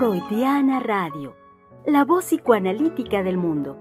Freudiana Radio, la voz psicoanalítica del mundo.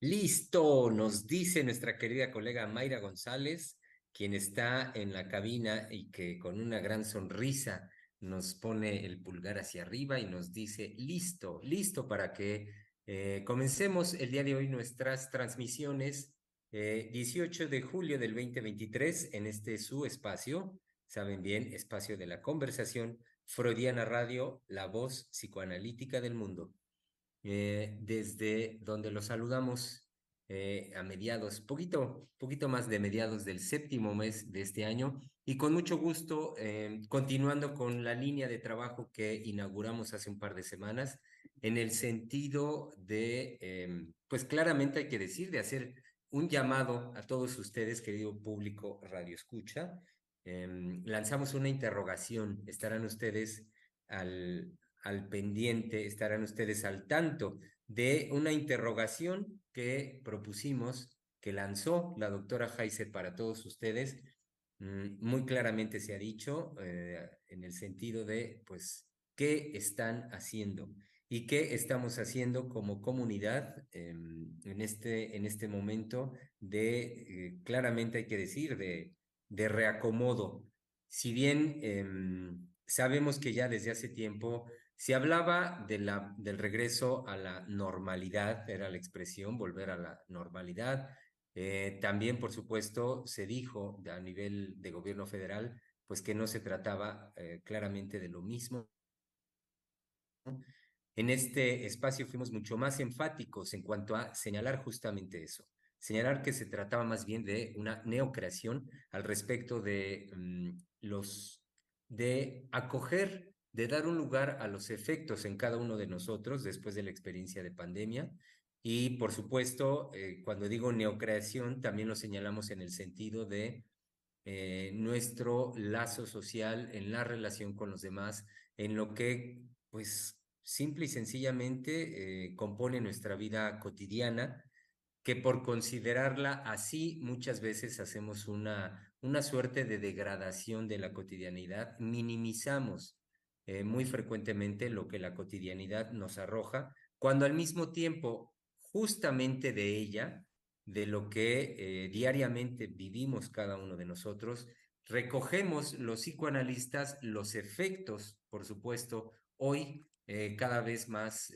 Listo, nos dice nuestra querida colega Mayra González, quien está en la cabina y que con una gran sonrisa nos pone el pulgar hacia arriba y nos dice, listo, listo para que eh, comencemos el día de hoy nuestras transmisiones. 18 eh, de julio del 2023 en este su espacio, saben bien, espacio de la conversación, Freudiana Radio, la voz psicoanalítica del mundo. Eh, desde donde los saludamos eh, a mediados, poquito, poquito más de mediados del séptimo mes de este año y con mucho gusto, eh, continuando con la línea de trabajo que inauguramos hace un par de semanas, en el sentido de, pues claramente hay que decir, de hacer un llamado a todos ustedes, querido público Radio Escucha. lanzamos una interrogación, estarán ustedes al, al pendiente, estarán ustedes al tanto de una interrogación que propusimos, que lanzó la doctora Heiser para todos ustedes. Mm, muy claramente se ha dicho eh, en el sentido de, pues, ¿qué están haciendo? ¿Y qué estamos haciendo como comunidad em, en, este, en este momento de, eh, claramente hay que decir, de, de reacomodo? Si bien em, sabemos que ya desde hace tiempo se hablaba de la, del regreso a la normalidad, era la expresión, volver a la normalidad. Eh, también, por supuesto, se dijo a nivel de gobierno federal, pues que no se trataba eh, claramente de lo mismo. En este espacio fuimos mucho más enfáticos en cuanto a señalar justamente eso, señalar que se trataba más bien de una neocreación al respecto de mm, los de acoger de dar un lugar a los efectos en cada uno de nosotros después de la experiencia de pandemia. Y por supuesto, eh, cuando digo neocreación, también lo señalamos en el sentido de eh, nuestro lazo social en la relación con los demás, en lo que, pues, simple y sencillamente eh, compone nuestra vida cotidiana, que por considerarla así muchas veces hacemos una, una suerte de degradación de la cotidianidad, minimizamos eh, muy frecuentemente lo que la cotidianidad nos arroja, cuando al mismo tiempo, justamente de ella, de lo que eh, diariamente vivimos cada uno de nosotros, recogemos los psicoanalistas los efectos, por supuesto, hoy eh, cada vez más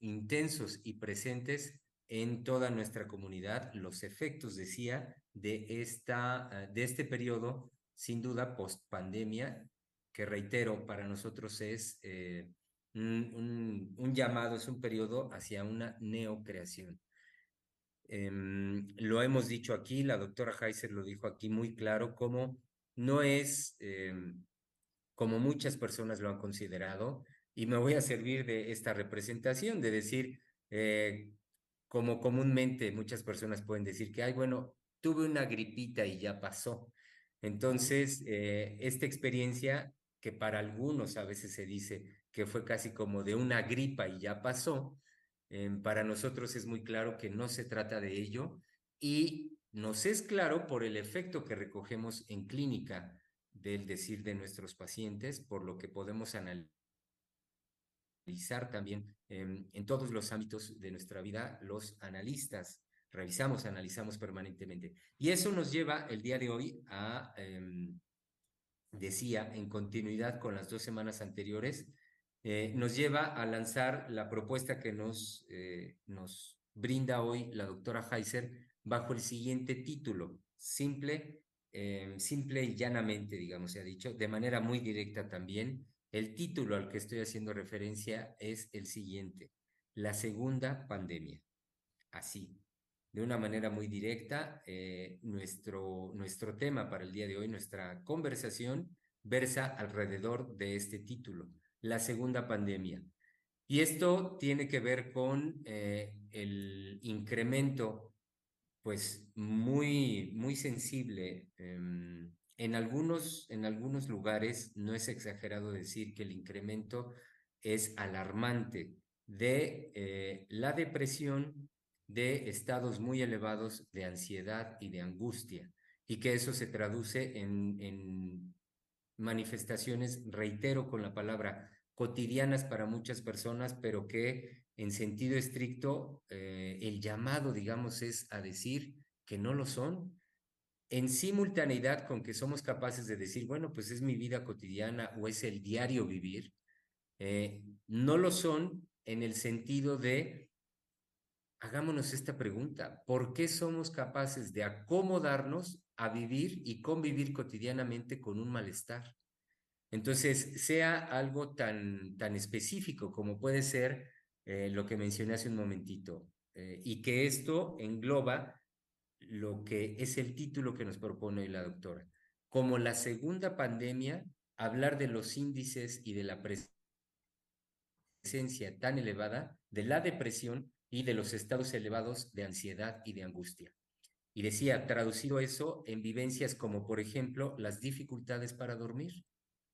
intensos y presentes en toda nuestra comunidad, los efectos, decía, de, esta, de este periodo, sin duda, post pandemia, que reitero, para nosotros es eh, un, llamado, es un periodo hacia una neocreación. Em, lo hemos dicho aquí, la doctora Heiser lo dijo aquí muy claro, como no es em, como muchas personas lo han considerado, y me voy a servir de esta representación, de decir, eh, como comúnmente muchas personas pueden decir que, ay, bueno, tuve una gripita y ya pasó. Entonces, eh, esta experiencia que para algunos a veces se dice que fue casi como de una gripa y ya pasó, em, para nosotros es muy claro que no se trata de ello y nos es claro por el efecto que recogemos en clínica del decir de nuestros pacientes, por lo que podemos analizar también em, en todos los ámbitos de nuestra vida los analistas. Revisamos, analizamos permanentemente. Y eso nos lleva el día de hoy a em, decía, en continuidad con las dos semanas anteriores, eh, nos lleva a lanzar la propuesta que nos, eh, nos brinda hoy la doctora Heiser bajo el siguiente título, simple, em, simple y llanamente, digamos, se ha dicho, de manera muy directa también. El título al que estoy haciendo referencia es el siguiente, la segunda pandemia. Así, de una manera muy directa. Eh, nuestro, nuestro tema para el día de hoy, nuestra conversación, versa alrededor de este título, la segunda pandemia. Y esto tiene que ver con eh, el incremento, pues muy, muy sensible em, en algunos, en algunos lugares no es exagerado decir que el incremento es alarmante de eh, la depresión, de estados muy elevados de ansiedad y de angustia, y que eso se traduce en, en manifestaciones, reitero con la palabra, cotidianas para muchas personas, pero que en sentido estricto eh, el llamado, digamos, es a decir que no lo son, en simultaneidad con que somos capaces de decir, bueno, pues es mi vida cotidiana o es el diario vivir, eh, no lo son en el sentido de, hagámonos esta pregunta, ¿por qué somos capaces de acomodarnos a vivir y convivir cotidianamente con un malestar? Entonces, sea algo tan, tan específico como puede ser eh, lo que mencioné hace un momentito, eh, y que esto engloba lo que es el título que nos propone hoy la doctora. Como la segunda pandemia, hablar de los índices y de la presencia tan elevada de la depresión y de los estados elevados de ansiedad y de angustia. Y decía, traducido eso en vivencias como, por ejemplo, las dificultades para dormir,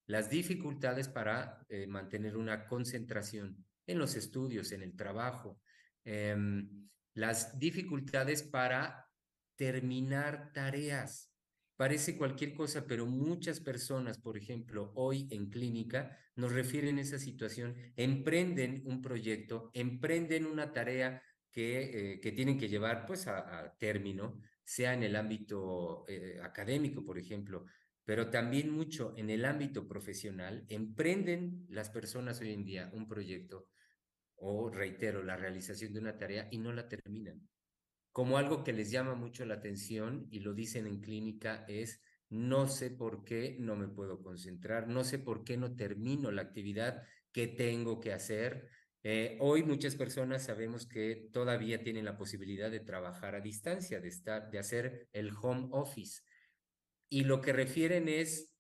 las dificultades para eh, mantener una concentración en los estudios, en el trabajo, em, las dificultades para terminar tareas. Parece cualquier cosa, pero muchas personas, por ejemplo, hoy en clínica, nos refieren esa situación, emprenden un proyecto, emprenden una tarea que, eh, que tienen que llevar pues a, término, sea en el ámbito eh, académico, por ejemplo, pero también mucho en el ámbito profesional, emprenden las personas hoy en día un proyecto o, reitero, la realización de una tarea y no la terminan como algo que les llama mucho la atención y lo dicen en clínica es no sé por qué no me puedo concentrar, no sé por qué no termino la actividad que tengo que hacer. Eh, hoy muchas personas sabemos que todavía tienen la posibilidad de trabajar a distancia, de estar, de hacer el home office. Y lo que refieren es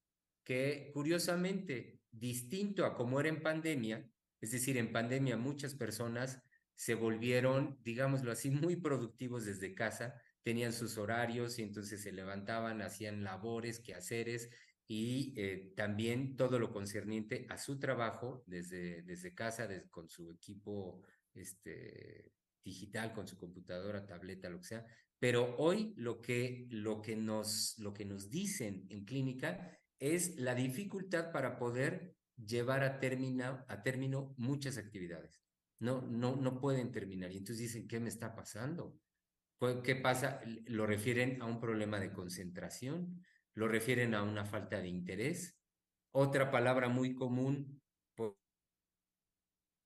que, curiosamente, distinto a como era en pandemia, es decir, en pandemia muchas personas se volvieron, digámoslo así, muy productivos desde casa, tenían sus horarios y entonces se levantaban, hacían labores, quehaceres y eh, también todo lo concerniente a su trabajo desde, desde casa, con su equipo este, digital, con su computadora, tableta, lo que sea. Pero hoy lo que, lo que, nos, lo que nos dicen en clínica es la dificultad para poder llevar a término, a término muchas actividades no, no, no pueden terminar. Y entonces dicen, ¿qué me está pasando? ¿Qué pasa? Lo refieren a un problema de concentración, lo refieren a una falta de interés. Otra palabra muy común,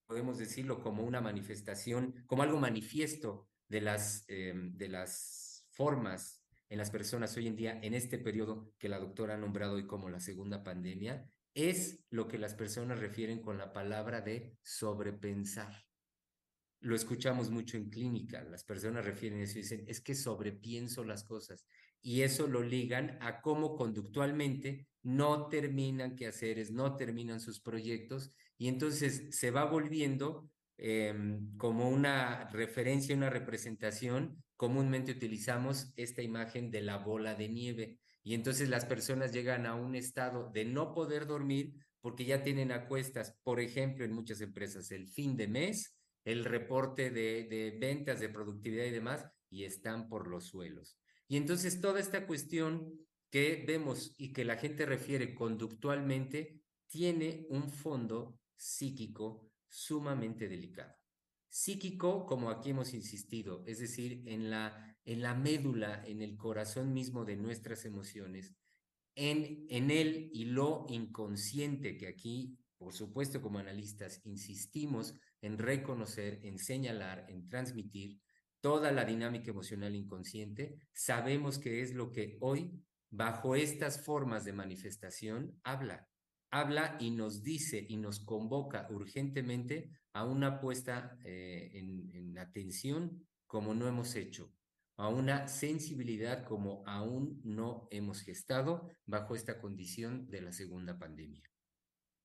podemos decirlo como una manifestación, como algo manifiesto de las, em, de las formas en las personas hoy en día, en este periodo que la doctora ha nombrado hoy como la segunda pandemia, es lo que las personas refieren con la palabra de sobrepensar lo escuchamos mucho en clínica, las personas refieren eso y dicen, es que sobrepienso las cosas. Y eso lo ligan a cómo conductualmente no terminan quehaceres, no terminan sus proyectos, y entonces se va volviendo em, como una referencia, una representación. Comúnmente utilizamos esta imagen de la bola de nieve, y entonces las personas llegan a un estado de no poder dormir porque ya tienen a cuestas, por ejemplo, en muchas empresas, el fin de mes el reporte de, ventas, de productividad y demás, y están por los suelos. Y entonces toda esta cuestión que vemos y que la gente refiere conductualmente tiene un fondo psíquico sumamente delicado. Psíquico, como aquí hemos insistido, es decir, en la, en la médula, en el corazón mismo de nuestras emociones, en, el y lo inconsciente, que aquí, por supuesto, como analistas, insistimos en reconocer, en señalar, en transmitir toda la dinámica emocional inconsciente, sabemos que es lo que hoy, bajo estas formas de manifestación, habla. Habla y nos dice y nos convoca urgentemente a una puesta eh, en atención como no hemos hecho, a una sensibilidad como aún no hemos gestado bajo esta condición de la segunda pandemia.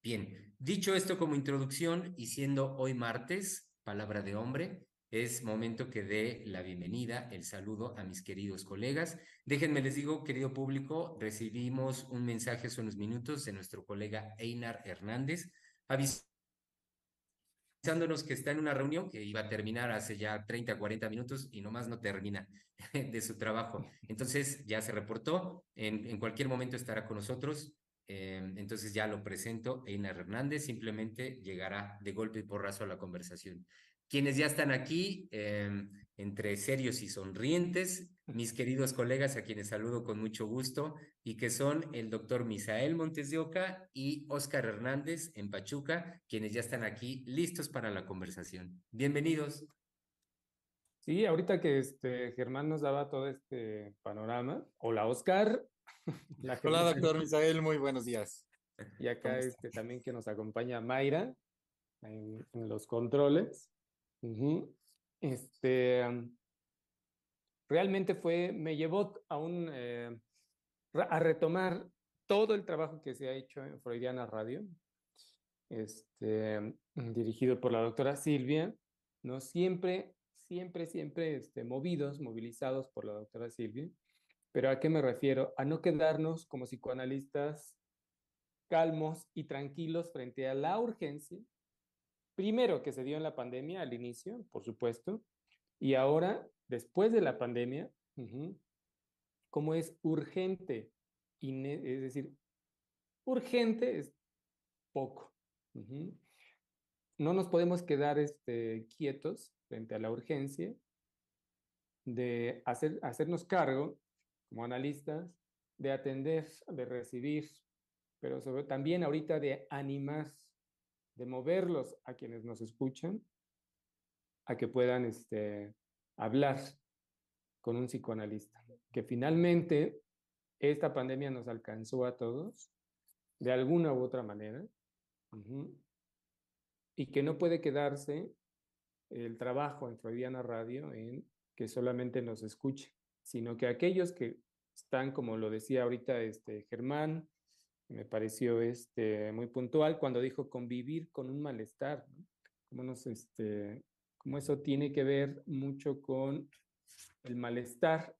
Bien, dicho esto como introducción y siendo hoy martes, palabra de hombre, es momento que dé la bienvenida, el saludo a mis queridos colegas. Déjenme les digo, querido público, recibimos un mensaje hace unos minutos de nuestro colega Einar Hernández, avisándonos que está en una reunión que iba a terminar hace ya 30, 40 minutos y nomás no termina de su trabajo. Entonces ya se reportó, en, en cualquier momento estará con nosotros. Eh, entonces ya lo presento, Einar Hernández simplemente llegará de golpe y porrazo a la conversación quienes ya están aquí, em, entre serios y sonrientes, mis queridos colegas a quienes saludo con mucho gusto y que son el doctor Misael Montes de Oca y Óscar Hernández en Pachuca, quienes ya están aquí listos para la conversación. Bienvenidos. Sí, ahorita que este Germán nos daba todo este panorama. Hola, Óscar. Hola, doctor Misael, muy buenos días. Y acá este, también que nos acompaña Mayra en los controles. Este, realmente fue, me llevó a un, eh, a retomar todo el trabajo que se ha hecho en Freudiana Radio, este, dirigido por la doctora Silvia, ¿no? Siempre, siempre, siempre este, movidos, movilizados por la doctora Silvia. Pero ¿a qué me refiero? A no quedarnos como psicoanalistas calmos y tranquilos frente a la urgencia primero que se dio en la pandemia al inicio, por supuesto, y ahora, después de la pandemia, como es urgente, es decir, urgente es poco. No nos podemos quedar este, quietos frente a la urgencia de hacer, hacernos cargo como analistas, de atender, de recibir, pero sobre, también ahorita de animar de moverlos a quienes nos escuchan a que puedan este, hablar con un psicoanalista. Que finalmente esta pandemia nos alcanzó a todos de alguna u otra manera y que no puede quedarse el trabajo en Freudiana Radio en que solamente nos escuche, sino que aquellos que están, como lo decía ahorita este Germán, me pareció este, muy puntual cuando dijo convivir con un malestar, ¿no? Nos, este, como eso tiene que ver mucho con el malestar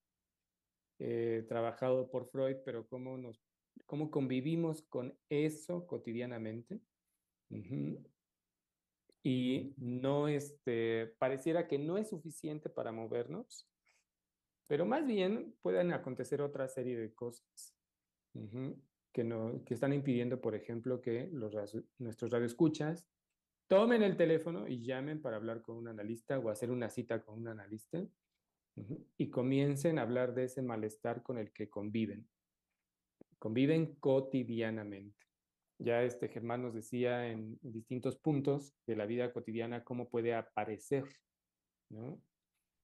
eh, trabajado por Freud, pero cómo, nos, cómo convivimos con eso cotidianamente. Y no, este, pareciera que no es suficiente para movernos, pero más bien pueden acontecer otra serie de cosas que, no, que están impidiendo, por ejemplo, que los, nuestros radioescuchas tomen el teléfono y llamen para hablar con un analista o hacer una cita con un analista y comiencen a hablar de ese malestar con el que conviven. Conviven cotidianamente. Ya este Germán nos decía en distintos puntos de la vida cotidiana cómo puede aparecer,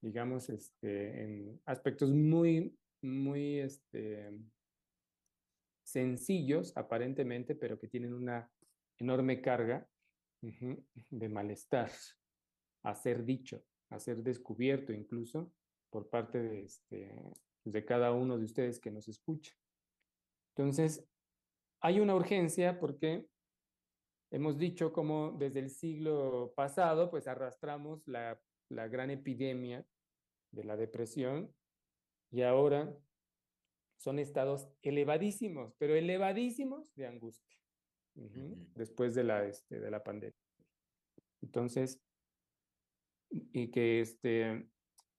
digamos, este, en aspectos muy, muy este, sencillos aparentemente, pero que tienen una enorme carga de malestar a ser dicho, a ser descubierto incluso por parte de, este, pues, de cada uno de ustedes que nos escucha. Entonces, hay una urgencia porque hemos dicho como desde el siglo pasado, pues arrastramos la, la gran epidemia de la depresión y ahora son estados elevadísimos, pero elevadísimos de angustia después de la, este, de la pandemia. Entonces, y que este,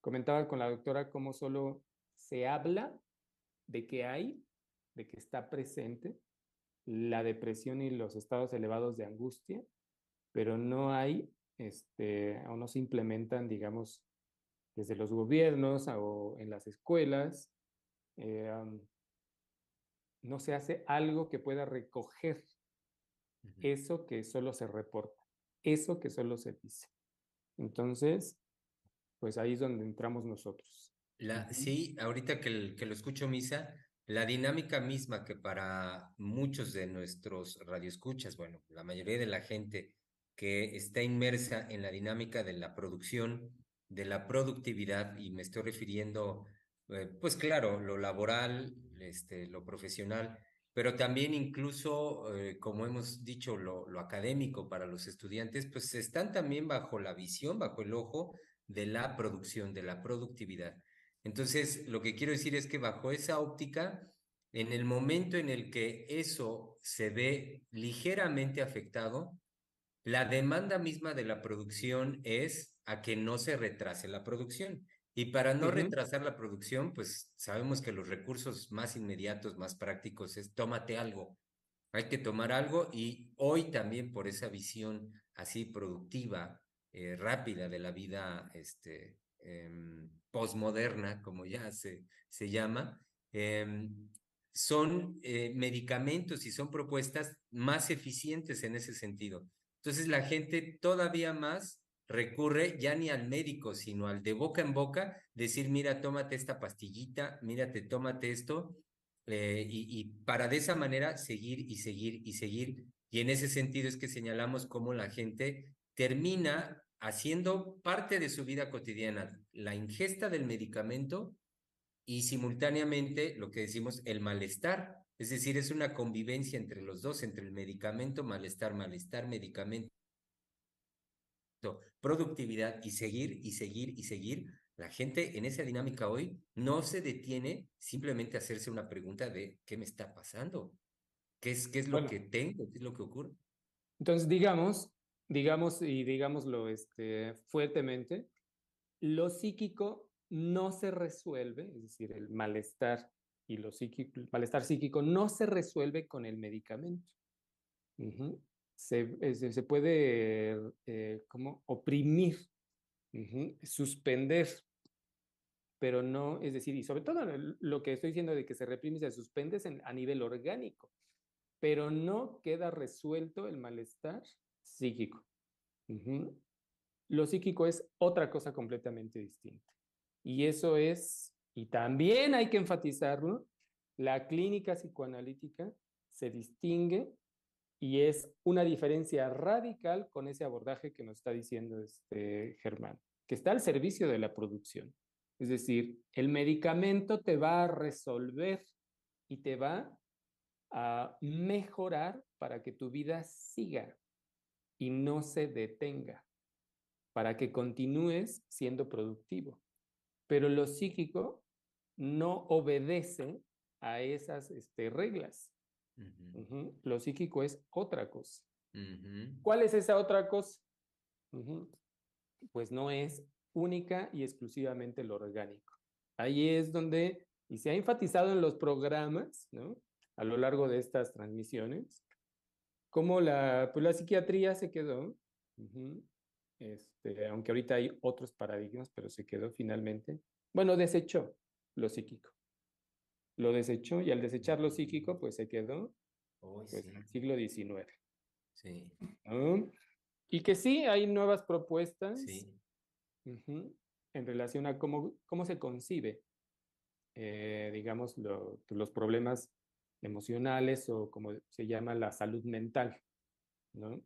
comentaba con la doctora cómo solo se habla de que hay, de que está presente la depresión y los estados elevados de angustia, pero no hay, este, o no se implementan, digamos, desde los gobiernos o en las escuelas, eh, no se hace algo que pueda recoger eso que solo se reporta, eso que solo se dice. Entonces, pues ahí es donde entramos nosotros. La, sí, ahorita que, que lo escucho, Misa, la dinámica misma que para muchos de nuestros radioescuchas, bueno, la mayoría de la gente que está inmersa en la dinámica de la producción, de la productividad, y me estoy refiriendo eh, pues claro, lo laboral, este, lo profesional, pero también incluso, eh, como hemos dicho, lo, lo, académico para los estudiantes, pues están también bajo la visión, bajo el ojo de la producción, de la productividad. Entonces, lo que quiero decir es que bajo esa óptica, en el momento en el que eso se ve ligeramente afectado, la demanda misma de la producción es a que no se retrase la producción. Y para no retrasar la producción, pues sabemos que los recursos más inmediatos, más prácticos es tómate algo. Hay que tomar algo y hoy también por esa visión así productiva, eh, rápida de la vida este, em, postmoderna, como ya se, se llama, em, son eh, medicamentos y son propuestas más eficientes en ese sentido. Entonces la gente todavía más recurre ya ni al médico, sino al de boca en boca, decir, mira, tómate esta pastillita, mírate, tómate esto, eh, y, y, para de esa manera seguir y seguir y seguir. Y en ese sentido es que señalamos cómo la gente termina haciendo parte de su vida cotidiana la ingesta del medicamento y simultáneamente lo que decimos el malestar. Es decir, es una convivencia entre los dos, entre el medicamento, malestar, malestar, medicamento, productividad y seguir y seguir y seguir. La gente en esa dinámica hoy no se detiene simplemente a hacerse una pregunta de ¿qué me está pasando? ¿Qué es, qué es lo que tengo? ¿Qué es lo que ocurre? Entonces, digamos, digamos y digámoslo este, fuertemente, lo psíquico no se resuelve, es decir, el malestar y lo psíquico, el malestar psíquico no se resuelve con el medicamento. Se, se, puede eh, como oprimir, suspender, pero no, es decir, y sobre todo lo que estoy diciendo de que se reprime, se suspende a nivel orgánico, pero no queda resuelto el malestar psíquico. Lo psíquico es otra cosa completamente distinta. Y eso es, y también hay que enfatizarlo, la clínica psicoanalítica se distingue y es una diferencia radical con ese abordaje que nos está diciendo este Germán, que está al servicio de la producción. Es decir, el medicamento te va a resolver y te va a mejorar para que tu vida siga y no se detenga, para que continúes siendo productivo. Pero lo psíquico no obedece a esas este, reglas. Lo psíquico es otra cosa. ¿Cuál es esa otra cosa? Pues no es única y exclusivamente lo orgánico. Ahí es donde, y se ha enfatizado en los programas, ¿no? A lo largo de estas transmisiones, como la, pues la psiquiatría se quedó este, aunque ahorita hay otros paradigmas, pero se quedó finalmente, bueno, desechó lo psíquico. Lo desechó y al desechar lo psíquico, pues se quedó pues, en el siglo XIX. Sí. Y que sí, hay nuevas propuestas en relación a cómo, cómo se concibe, eh, digamos, los problemas emocionales o como se llama la salud mental, ¿no?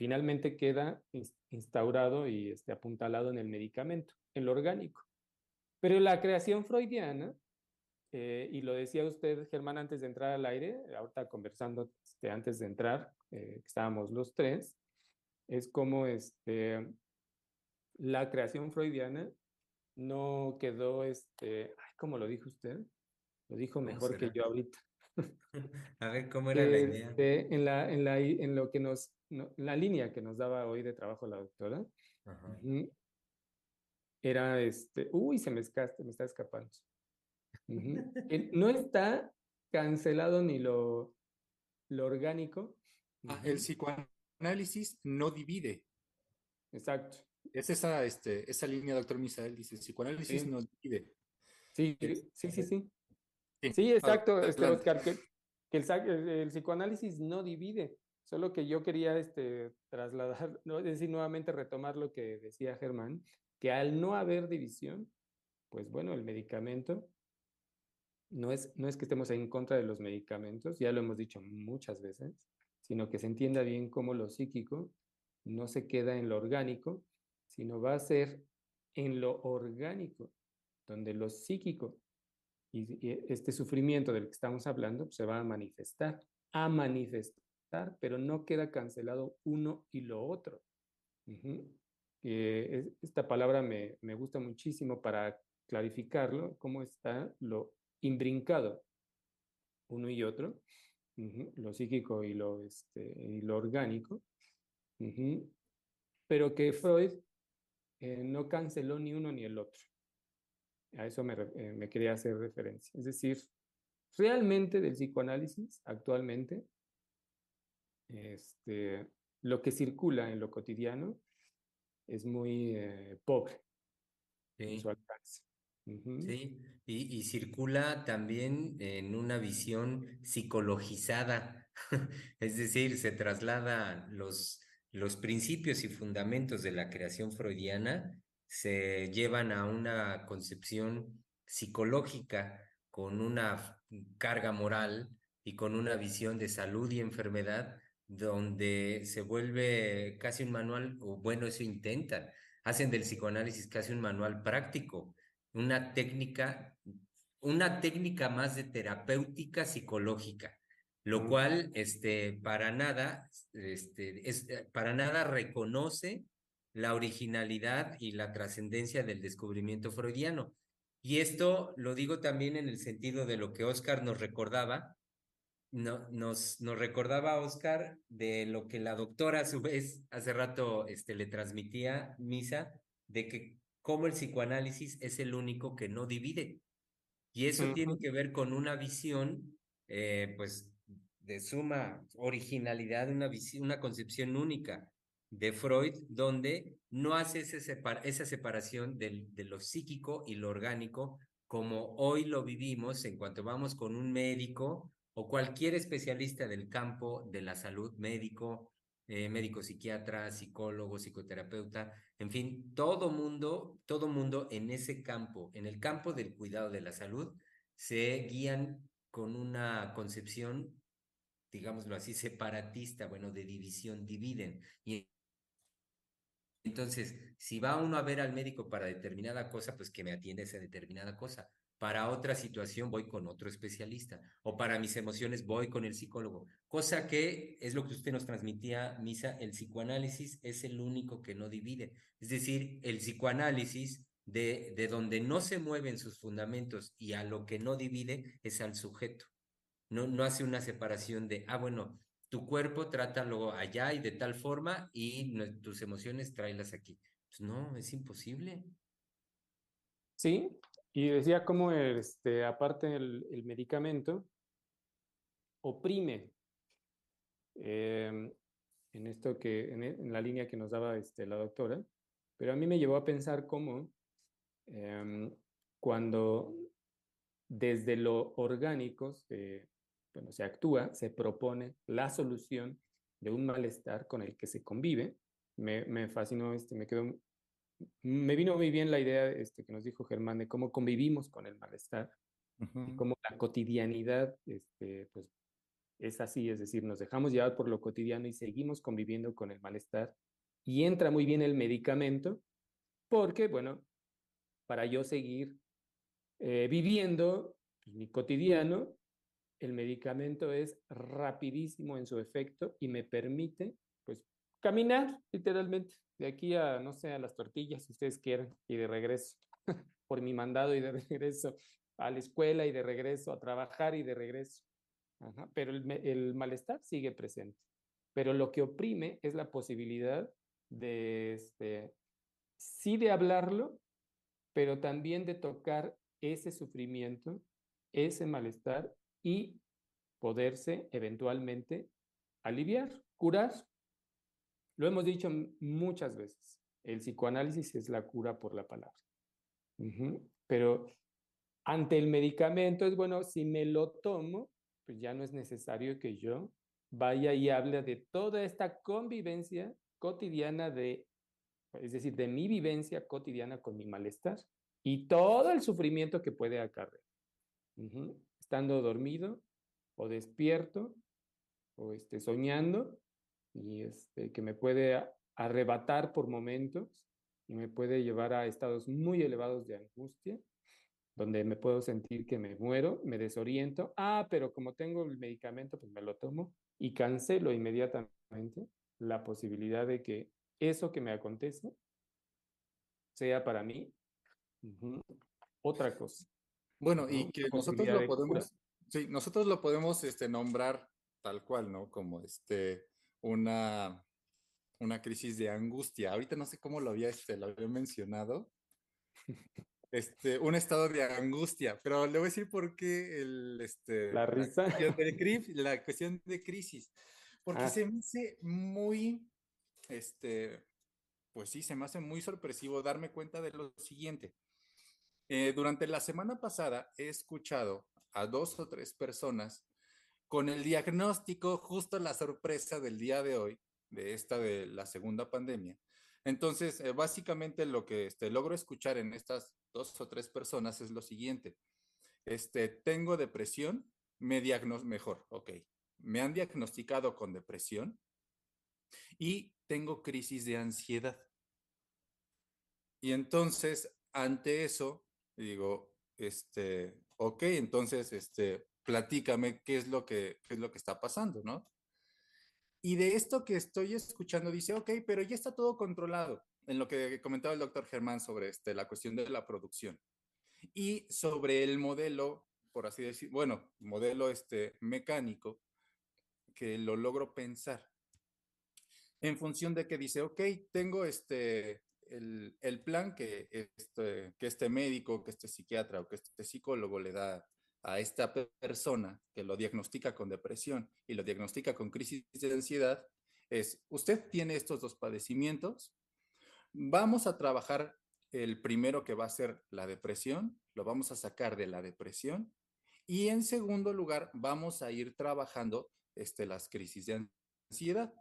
finalmente queda instaurado y este, apuntalado en el medicamento, en lo orgánico. Pero la creación freudiana, eh, y lo decía usted, Germán, antes de entrar al aire, ahorita conversando este, antes de entrar, eh, estábamos los tres, es como este, la creación freudiana no quedó, este, ay, ¿cómo lo dijo usted? Lo dijo mejor que yo ahorita. A ver, ¿cómo era la idea? Este, en, la, en, la, en lo que nos la línea que nos daba hoy de trabajo la doctora era este, uy, se me, escaste, me está escapando. No está cancelado ni lo, lo orgánico. Ah, el psicoanálisis no divide. Exacto. Es esa, este, esa línea, doctor Misael, dice, el psicoanálisis no divide. Sí, sí, sí, sí. Sí, exacto, este, Oscar, que, el, psicoanálisis no divide. Solo que yo quería este, trasladar, ¿no? es decir, nuevamente retomar lo que decía Germán, que al no haber división, pues bueno, el medicamento no es, no es que estemos en contra de los medicamentos, ya lo hemos dicho muchas veces, sino que se entienda bien cómo lo psíquico no se queda en lo orgánico, sino va a ser en lo orgánico, donde lo psíquico y, este sufrimiento del que estamos hablando se va a manifestar, a manifestar pero no queda cancelado uno y lo otro. que esta palabra me, me gusta muchísimo para clarificarlo, cómo está lo imbrincado uno y otro, lo psíquico y lo, este, y lo orgánico, pero que Freud eh, no canceló ni uno ni el otro. A eso me, eh, me, quería hacer referencia. Es decir, realmente del psicoanálisis actualmente, este, lo que circula en lo cotidiano es muy eh, pobre en Sí, y, circula también en una visión psicologizada, es decir, se trasladan los, los principios y fundamentos de la creación freudiana, se llevan a una concepción psicológica con una carga moral y con una visión de salud y enfermedad donde se vuelve casi un manual, o bueno, eso intentan, hacen del psicoanálisis casi un manual práctico, una técnica, una técnica más de terapéutica psicológica, lo cual, este, para nada, este, es, eh, para nada reconoce la originalidad y la trascendencia del descubrimiento freudiano. Y esto lo digo también en el sentido de lo que Oscar nos recordaba, no, nos, nos recordaba Oscar de lo que la doctora a su vez hace rato este, le transmitía Misa, de que cómo el psicoanálisis es el único que no divide. Y eso tiene que ver con una visión, eh, pues, de suma originalidad, una, visión, una concepción única de Freud, donde no hace ese esa separación del, de lo psíquico y lo orgánico como hoy lo vivimos en cuanto vamos con un médico o cualquier especialista del campo de la salud, médico, eh, médico psiquiatra, psicólogo, psicoterapeuta, en fin, todo mundo, todo mundo en ese campo, en el campo del cuidado de la salud, se guían con una concepción, digámoslo así, separatista, bueno, de división, dividen. Y entonces, si va uno a ver al médico para determinada cosa, pues que me atienda esa determinada cosa. Para otra situación voy con otro especialista o para mis emociones voy con el psicólogo. Cosa que es lo que usted nos transmitía, Misa, el psicoanálisis es el único que no divide. Es decir, el psicoanálisis de, de donde no se mueven sus fundamentos y a lo que no divide es al sujeto. No, no hace una separación de, ah, bueno, tu cuerpo trátalo allá y de tal forma y tus emociones tráelas aquí. Pues no, es imposible. Sí, y decía cómo, este, aparte el, el medicamento, oprime em, en esto que, en, la línea que nos daba este, la doctora, pero a mí me llevó a pensar cómo eh, cuando desde lo orgánico se, bueno, se actúa, se propone la solución de un malestar con el que se convive, me, me fascinó, este, me quedó me vino muy bien la idea este, que nos dijo Germán de cómo convivimos con el malestar y cómo la cotidianidad este, pues, es así, es decir, nos dejamos llevar por lo cotidiano y seguimos conviviendo con el malestar. Y entra muy bien el medicamento porque, bueno, para yo seguir eh, viviendo pues, mi cotidiano, el medicamento es rapidísimo en su efecto y me permite, caminar literalmente de aquí a, no sé, a las tortillas, si ustedes quieren, y de regreso, por mi mandado y de regreso a la escuela y de regreso a trabajar y de regreso. pero el, el malestar sigue presente. Pero lo que oprime es la posibilidad de, este, sí de hablarlo, pero también de tocar ese sufrimiento, ese malestar y poderse eventualmente aliviar, curar. Lo hemos dicho muchas veces, el psicoanálisis es la cura por la palabra. Pero ante el medicamento es bueno, si me lo tomo, pues ya no es necesario que yo vaya y hable de toda esta convivencia cotidiana de, es decir, de mi vivencia cotidiana con mi malestar y todo el sufrimiento que puede acarrear. Estando dormido o despierto o este, soñando, y este, que me puede arrebatar por momentos y me puede llevar a estados muy elevados de angustia, donde me puedo sentir que me muero, me desoriento, ah, pero como tengo el medicamento, pues me lo tomo y cancelo inmediatamente la posibilidad de que eso que me acontece sea para mí ujú, otra cosa. Bueno, ¿no? y que nosotros lo podemos, sí, nosotros lo podemos este, nombrar tal cual, ¿no? Como este, una, una crisis de angustia. Ahorita no sé cómo lo había, este, lo había mencionado. Este, un estado de angustia, pero le voy a decir por qué el, este, La risa. cuestión de la cuestión de crisis. Porque Ah. se me hace muy, este, pues sí, se me hace muy sorpresivo darme cuenta de lo siguiente. Eh, durante la semana pasada he escuchado a dos o tres personas con el diagnóstico, justo la sorpresa del día de hoy, de esta de la segunda pandemia. Entonces, eh, básicamente lo que este, logro escuchar en estas dos o tres personas es lo siguiente. Este, tengo depresión, me diagnos mejor, ok. Me han diagnosticado con depresión y tengo crisis de ansiedad. Y entonces, ante eso, digo, este, ok, entonces, este, platícame qué es lo que, es lo que está pasando, ¿no? Y de esto que estoy escuchando, dice, ok, pero ya está todo controlado, en lo que comentaba el doctor Germán sobre este, la cuestión de la producción. Y sobre el modelo, por así decir, bueno, modelo este, mecánico, que lo logro pensar. En función de que dice, ok, tengo este, el, el plan que este, que este médico, que este psiquiatra o que este psicólogo le da a esta pe- persona que lo diagnostica con depresión y lo diagnostica con crisis de ansiedad, es, usted tiene estos dos padecimientos, vamos a trabajar el primero que va a ser la depresión, lo vamos a sacar de la depresión y en segundo lugar vamos a ir trabajando este, las crisis de ansiedad.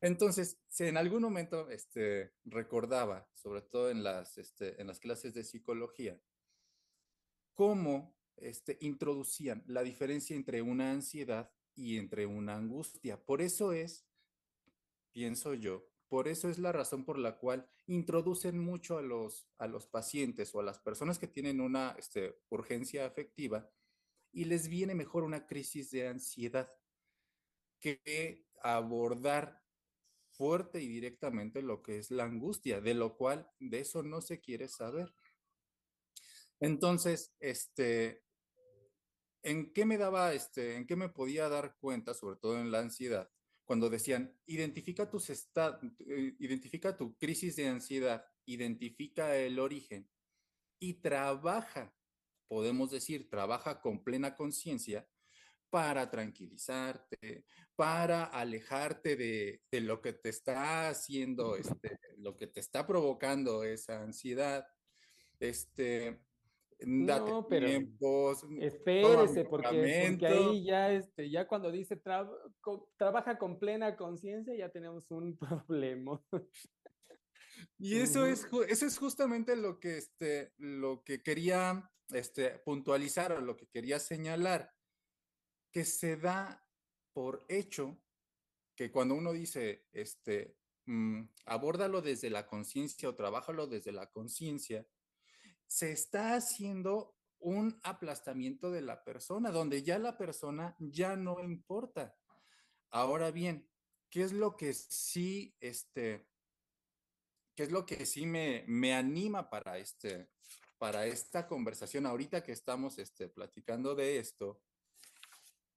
Entonces, si en algún momento este, recordaba, sobre todo en las, este, en las clases de psicología, cómo este, introducían la diferencia entre una ansiedad y entre una angustia. Por eso es, pienso yo, por eso es la razón por la cual introducen mucho a los, a los pacientes o a las personas que tienen una este, urgencia afectiva y les viene mejor una crisis de ansiedad que abordar fuerte y directamente lo que es la angustia, de lo cual de eso no se quiere saber. Entonces, este, ¿en qué me daba, este, en qué me podía dar cuenta, sobre todo en la ansiedad, cuando decían, identifica tus esta- eh, identifica tu crisis de ansiedad, identifica el origen y trabaja, podemos decir, trabaja con plena conciencia para tranquilizarte, para alejarte de, de lo que te está haciendo, este, lo que te está provocando esa ansiedad. Este, date No, pero tiempos, toma Espérese, porque, porque ahí ya, este, ya cuando dice tra- co- trabaja con plena conciencia, ya tenemos un problema. Y eso es, eso es justamente lo que, este, lo que quería este, puntualizar o lo que quería señalar, que se da por hecho que cuando uno dice, este, mm, abórdalo desde la conciencia o trabájalo desde la conciencia, se está haciendo un aplastamiento de la persona, donde ya la persona ya no importa. Ahora bien, ¿qué es lo que sí, este, qué es lo que sí me, me anima para, este, para esta conversación ahorita que estamos este, platicando de esto?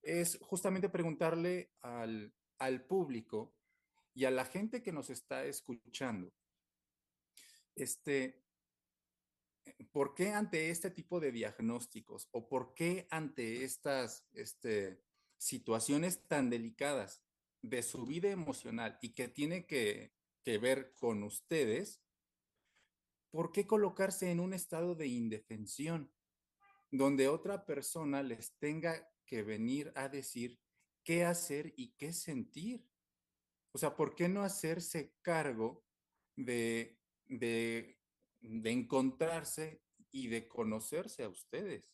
Es justamente preguntarle al, al público y a la gente que nos está escuchando, este, ¿por qué ante este tipo de diagnósticos o por qué ante estas este, situaciones tan delicadas de su vida emocional y que tiene que, que ver con ustedes, ¿por qué colocarse en un estado de indefensión donde otra persona les tenga que venir a decir qué hacer y qué sentir? O sea, ¿por qué no hacerse cargo de, de, de encontrarse y de conocerse a ustedes?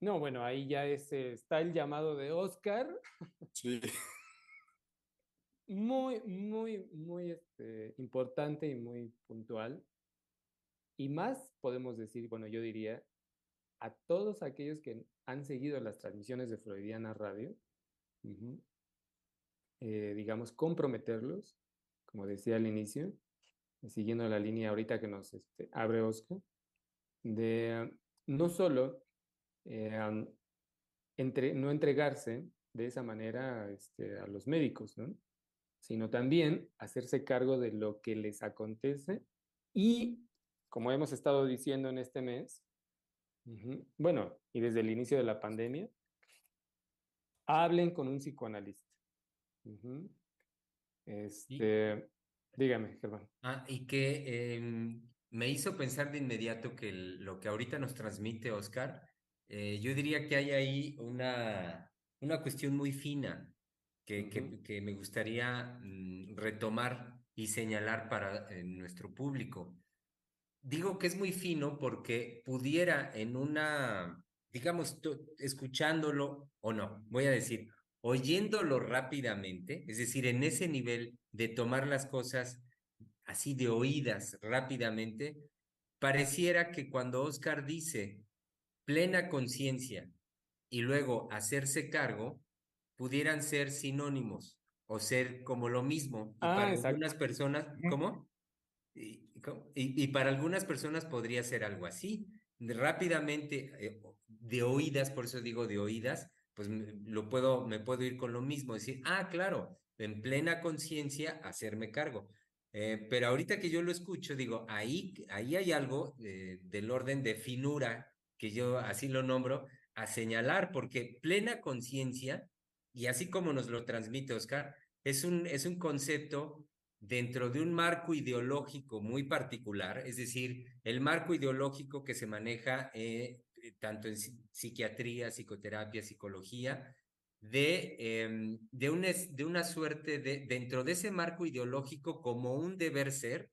No, bueno, ahí ya es, eh, está el llamado de Oscar, Sí. muy, muy, muy este, importante y muy puntual. Y más podemos decir, bueno, yo diría, a todos aquellos que han seguido las transmisiones de Freudiana Radio, eh, digamos, comprometerlos como decía al inicio, siguiendo la línea ahorita que nos este, abre Oscar, de no solo eh, entre, no entregarse de esa manera este, a los médicos, ¿no? sino también hacerse cargo de lo que les acontece y, como hemos estado diciendo en este mes, bueno, y desde el inicio de la pandemia, hablen con un psicoanalista. Este, dígame, Germán. Ah, y que em, me hizo pensar de inmediato que lo que ahorita nos transmite Oscar, eh, yo diría que hay ahí una, una cuestión muy fina que, que, me gustaría mm, retomar y señalar para eh, nuestro público. Digo que es muy fino porque pudiera en una, digamos, escuchándolo o no, voy a decir, oyéndolo rápidamente, es decir, en ese nivel de tomar las cosas así de oídas rápidamente, pareciera que cuando Oscar dice plena conciencia y luego hacerse cargo, pudieran ser sinónimos o ser como lo mismo. Y para ah, algunas personas, ¿cómo? Y, para algunas personas podría ser algo así. Rápidamente, eh, de oídas, por eso digo de oídas, pues lo puedo, me puedo ir con lo mismo, decir, ah, claro, en plena conciencia, hacerme cargo. Eh, pero ahorita que yo lo escucho, digo, ahí, ahí hay algo eh, del orden de finura, que yo así lo nombro, a señalar, porque plena conciencia, y así como nos lo transmite Oscar, es un, es un concepto dentro de un marco ideológico muy particular, es decir, el marco ideológico que se maneja eh, tanto en psiquiatría, psicoterapia, psicología, de, em, de, una, de una suerte de, dentro de ese marco ideológico como un deber ser,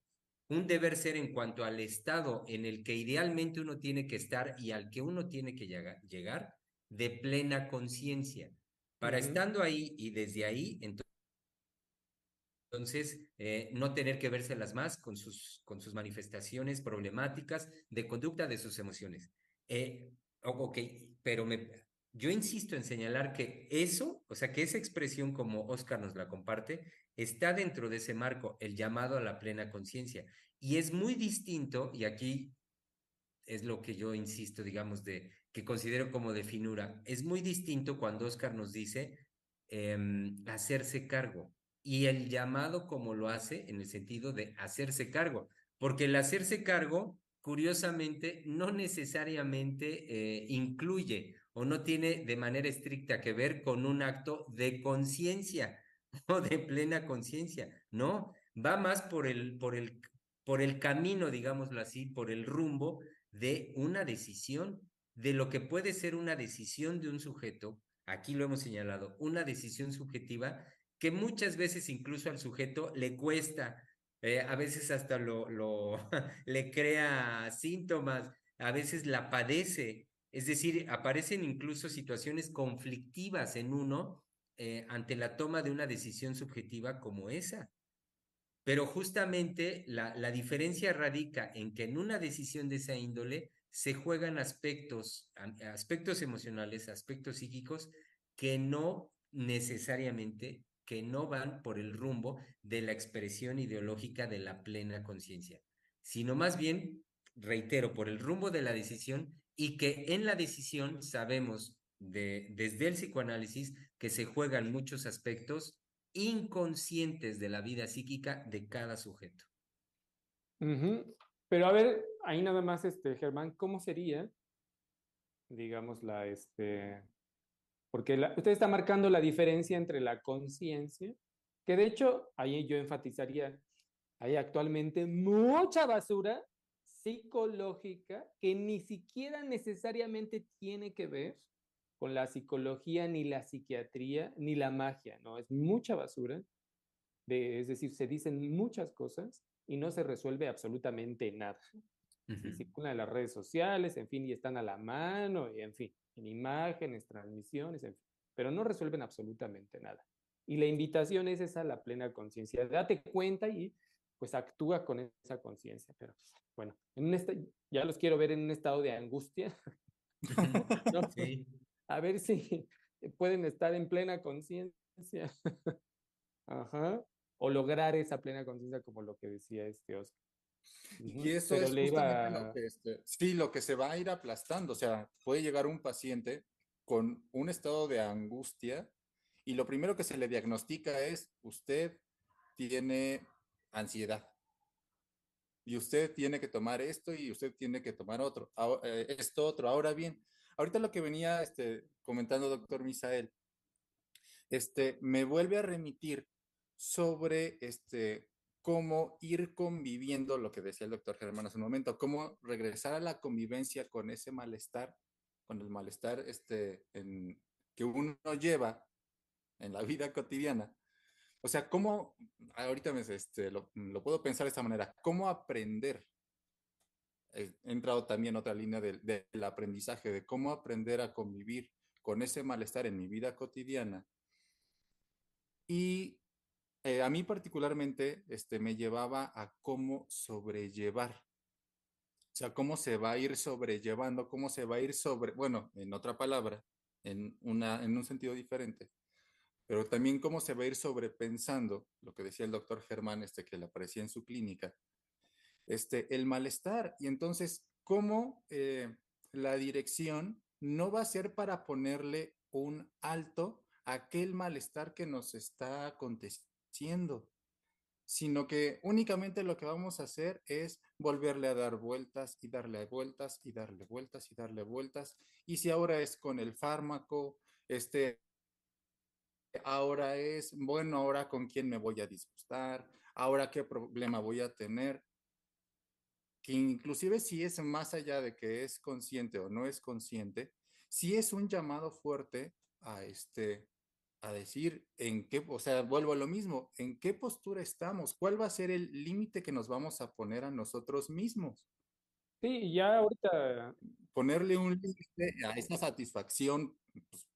un deber ser en cuanto al estado en el que idealmente uno tiene que estar y al que uno tiene que llegar, llegar de plena conciencia. Para estando ahí y desde ahí, entonces, eh, no tener que vérselas más con sus, con sus manifestaciones problemáticas de conducta de sus emociones. Eh, ok, pero yo insisto en señalar que eso, o sea, que esa expresión como Oscar nos la comparte, está dentro de ese marco, el llamado a la plena conciencia. Y es muy distinto, y aquí es lo que yo insisto, digamos, de que considero como de finura, es muy distinto cuando Oscar nos dice em, hacerse cargo y el llamado como lo hace en el sentido de hacerse cargo, porque el hacerse cargo, curiosamente, no necesariamente eh, incluye o no tiene de manera estricta que ver con un acto de conciencia o de plena conciencia, no, va más por el, por, el, por el camino, digámoslo así, por el rumbo de una decisión, de lo que puede ser una decisión de un sujeto, aquí lo hemos señalado, una decisión subjetiva que muchas veces incluso al sujeto le cuesta, eh, a veces hasta lo, lo le crea síntomas, a veces la padece, es decir, aparecen incluso situaciones conflictivas en uno eh, ante la toma de una decisión subjetiva como esa. Pero justamente la, la diferencia radica en que en una decisión de esa índole se juegan aspectos, aspectos emocionales, aspectos psíquicos que no necesariamente, que no van por el rumbo de la expresión ideológica de la plena conciencia, sino más bien, reitero, por el rumbo de la decisión y que en la decisión sabemos de, desde el psicoanálisis que se juegan muchos aspectos inconscientes de la vida psíquica de cada sujeto. Pero a ver, ahí nada más, este, Germán, ¿cómo sería, digamos, la, este, porque usted está marcando la diferencia entre la conciencia, que de hecho, ahí yo enfatizaría, hay actualmente mucha basura psicológica que ni siquiera necesariamente tiene que ver con la psicología, ni la psiquiatría, ni la magia, ¿no? Es mucha basura. De, es decir, se dicen muchas cosas y no se resuelve absolutamente nada. Se circulan en las redes sociales, en fin, y están a la mano, y en fin, en imágenes, transmisiones, en fin, pero no resuelven absolutamente nada. Y la invitación es esa, la plena conciencia. Date cuenta y pues actúa con esa conciencia. Pero bueno, en ya los quiero ver en un estado de angustia. A ver si pueden estar en plena conciencia. Ajá. o lograr esa plena conciencia como lo que decía este Oscar. Y eso es justamente lo que, este, sí, lo que se va a ir aplastando. O sea, puede llegar un paciente con un estado de angustia y lo primero que se le diagnostica es usted tiene ansiedad y usted tiene que tomar esto y usted tiene que tomar otro, eh, esto otro. Ahora bien, ahorita lo que venía este, comentando doctor Misael, este, me vuelve a remitir sobre este, cómo ir conviviendo, lo que decía el doctor Germán hace un momento, cómo regresar a la convivencia con ese malestar, con el malestar este, que uno lleva en la vida cotidiana. O sea, cómo, ahorita me, este, lo, puedo pensar de esta manera, cómo aprender. He entrado también otra línea del aprendizaje, de cómo aprender a convivir con ese malestar en mi vida cotidiana. Y eh, a mí particularmente este, me llevaba a cómo sobrellevar. O sea, cómo se va a ir sobrellevando, cómo se va a ir sobre, bueno, en otra palabra, en, una, en un sentido diferente, pero también cómo se va a ir sobrepensando, lo que decía el doctor Germán, este, que le aparecía en su clínica, este, el malestar. Y entonces, cómo eh, la dirección no va a ser para ponerle un alto a aquel malestar que nos está aconteciendo sino que únicamente lo que vamos a hacer es volverle a dar vueltas y darle vueltas y darle vueltas y darle vueltas. Y si ahora es con el fármaco, este, ahora es, bueno, ahora con quién me voy a disgustar, ahora qué problema voy a tener, que inclusive si es más allá de que es consciente o no es consciente, si es un llamado fuerte a este a decir en qué, o sea, vuelvo a lo mismo, en qué postura estamos, cuál va a ser el límite que nos vamos a poner a nosotros mismos. Sí, ya ahorita. Ponerle un límite a esa satisfacción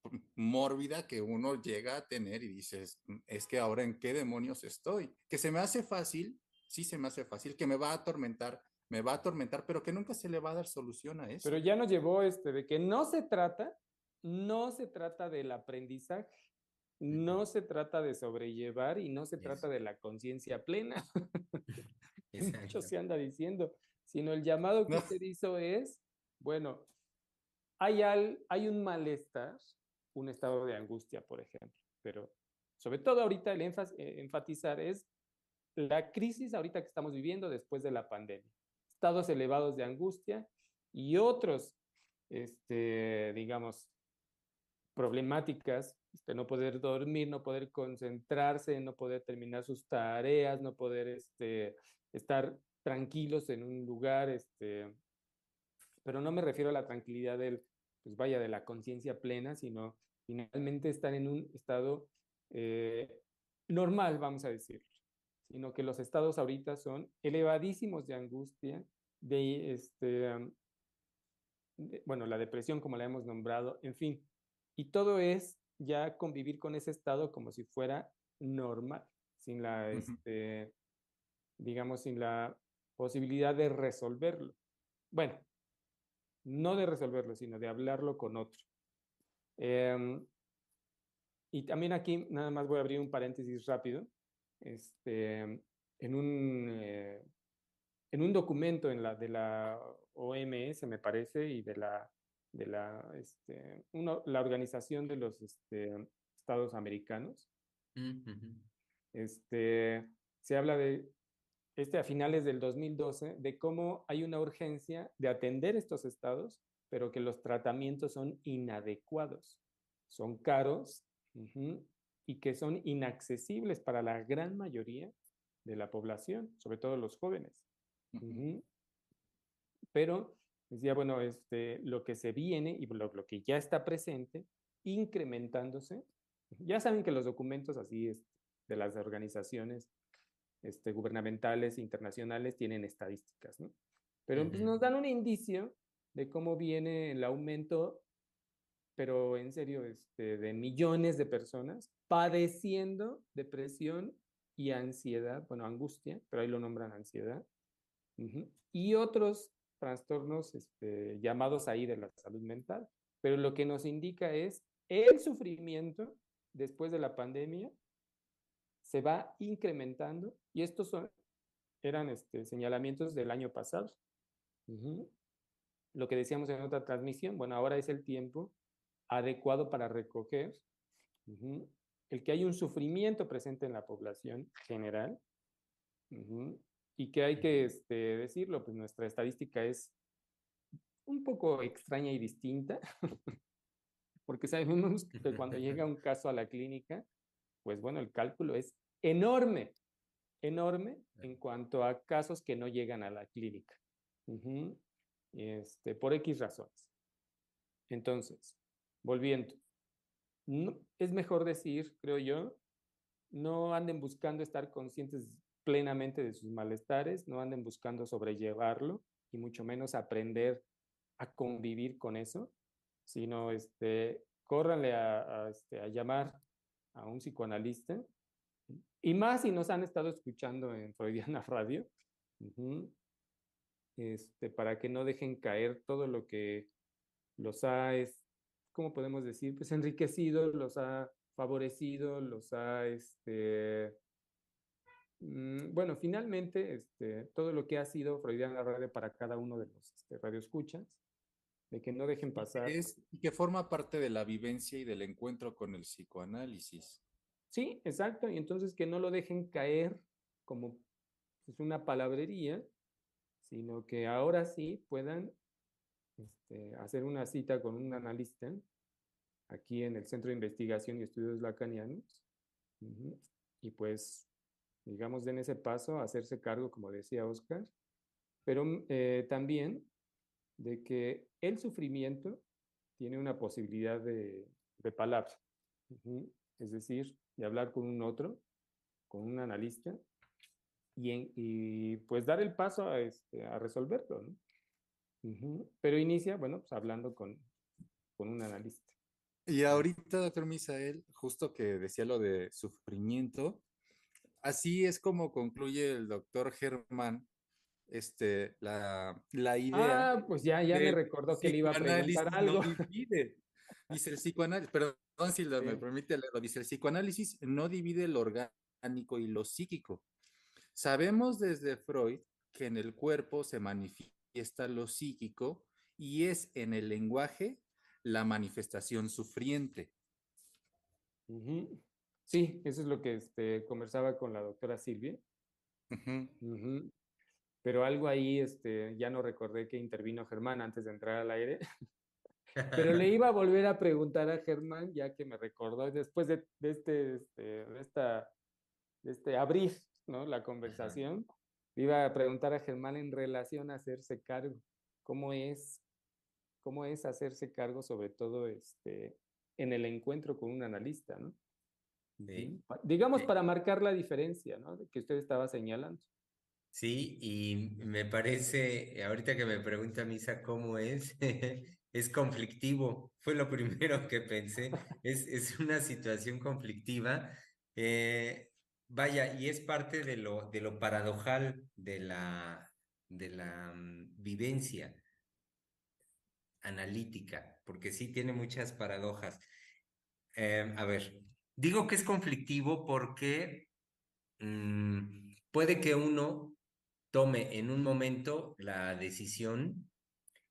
pues, mórbida que uno llega a tener y dices, mm, es que ahora en qué demonios estoy, que se me hace fácil, sí se me hace fácil, que me va a atormentar, me va a atormentar, pero que nunca se le va a dar solución a eso. Pero ya nos llevó este de que no se trata, no se trata del aprendizaje, no se trata de sobrellevar y no se trata de la conciencia plena. Mucho se anda diciendo, sino el llamado que usted hizo es, bueno, hay, hay un malestar, un estado de angustia, por ejemplo, pero sobre todo ahorita el eh, enfatizar es la crisis ahorita que estamos viviendo después de la pandemia. Estados elevados de angustia y otros, este, digamos, problemáticas este, no poder dormir, no poder concentrarse, no poder terminar sus tareas, no poder este, estar tranquilos en un lugar, este, pero no me refiero a la tranquilidad del, pues vaya, de la conciencia plena, sino finalmente estar en un estado eh, normal, vamos a decir, sino que los estados ahorita son elevadísimos de angustia, de, este, bueno, la depresión como la hemos nombrado, en fin, y todo es ya convivir con ese estado como si fuera normal, sin la, este, digamos, sin la posibilidad de resolverlo. Bueno, no de resolverlo, sino de hablarlo con otro. Em, y también aquí nada más voy a abrir un paréntesis rápido. Este, en, un, eh, en un documento en la, de la OMS, me parece, y de la de la, este, la Organización de los este, Estados Americanos. este, se habla de, este, a finales del 2012, de cómo hay una urgencia de atender estos estados, pero que los tratamientos son inadecuados, son caros y que son inaccesibles para la gran mayoría de la población, sobre todo los jóvenes. Pero Decía, bueno, este, lo que se viene y lo, que ya está presente, incrementándose. Ya saben que los documentos así es, de las organizaciones este, gubernamentales internacionales tienen estadísticas, ¿no? Pero pues, nos dan un indicio de cómo viene el aumento, pero en serio, este, de millones de personas padeciendo depresión y ansiedad, bueno, angustia, pero ahí lo nombran ansiedad, y otros trastornos este, llamados ahí de la salud mental, pero lo que nos indica es el sufrimiento después de la pandemia se va incrementando y estos son, eran este, señalamientos del año pasado. Lo que decíamos en otra transmisión, bueno, ahora es el tiempo adecuado para recoger. El que hay un sufrimiento presente en la población general y que hay que este, decirlo, pues nuestra estadística es un poco extraña y distinta, porque sabemos que cuando llega un caso a la clínica, pues bueno, el cálculo es enorme, enorme en cuanto a casos que no llegan a la clínica, este, por X razones. Entonces, volviendo, es mejor decir, creo yo, no anden buscando estar conscientes plenamente de sus malestares, no anden buscando sobrellevarlo y mucho menos aprender a convivir con eso, sino este, córranle a, este, a llamar a un psicoanalista y más si nos han estado escuchando en Freudiana Radio, este, para que no dejen caer todo lo que los ha es, ¿cómo podemos decir? Pues enriquecido, los ha favorecido, los ha, este, bueno, finalmente, este, todo lo que ha sido Freudiana Radio para cada uno de los este, radioescuchas, de que no dejen pasar. Es, y que forma parte de la vivencia y del encuentro con el psicoanálisis. Sí, exacto, y entonces que no lo dejen caer como es pues, una palabrería, sino que ahora sí puedan este, hacer una cita con un analista aquí en el Centro de Investigación y Estudios Lacanianos. Y pues, digamos, den ese paso, hacerse cargo, como decía Oscar, pero mm, eh, también de que el sufrimiento tiene una posibilidad de, de palabra, es decir, de hablar con un otro, con un analista, y, y pues dar el paso a, este, a resolverlo, ¿no? Pero inicia, bueno, pues hablando con, con un analista. Y ahorita, doctor Misael, justo que decía lo de sufrimiento, así es como concluye el doctor Germán este, la, la idea. Ah, pues ya, ya me recordó que le iba a preguntar algo. No divide. Dice el psicoanálisis, perdón si me permite leerlo, dice el psicoanálisis no divide lo orgánico y lo psíquico. Sabemos desde Freud que en el cuerpo se manifiesta lo psíquico y es en el lenguaje la manifestación sufriente. Sí, eso es lo que este, conversaba con la doctora Silvia. Pero algo ahí, este, ya no recordé que intervino Germán antes de entrar al aire. Pero le iba a volver a preguntar a Germán, ya que me recordó después de, este, este, de esta, de este abrir, ¿no? La conversación iba a preguntar a Germán en relación a hacerse cargo. ¿Cómo es, cómo es hacerse cargo, sobre todo este, en el encuentro con un analista, ¿no? Digamos para marcar la diferencia, ¿no? Que usted estaba señalando. Sí, y me parece, ahorita que me pregunta Misa cómo es, es conflictivo. Fue lo primero que pensé. Es, es una situación conflictiva. Eh, Vaya, y es parte de lo, de lo paradojal de la, de la mm, vivencia analítica, porque sí tiene muchas paradojas. Em, a ver, digo que es conflictivo porque mm, puede que uno tome en un momento la decisión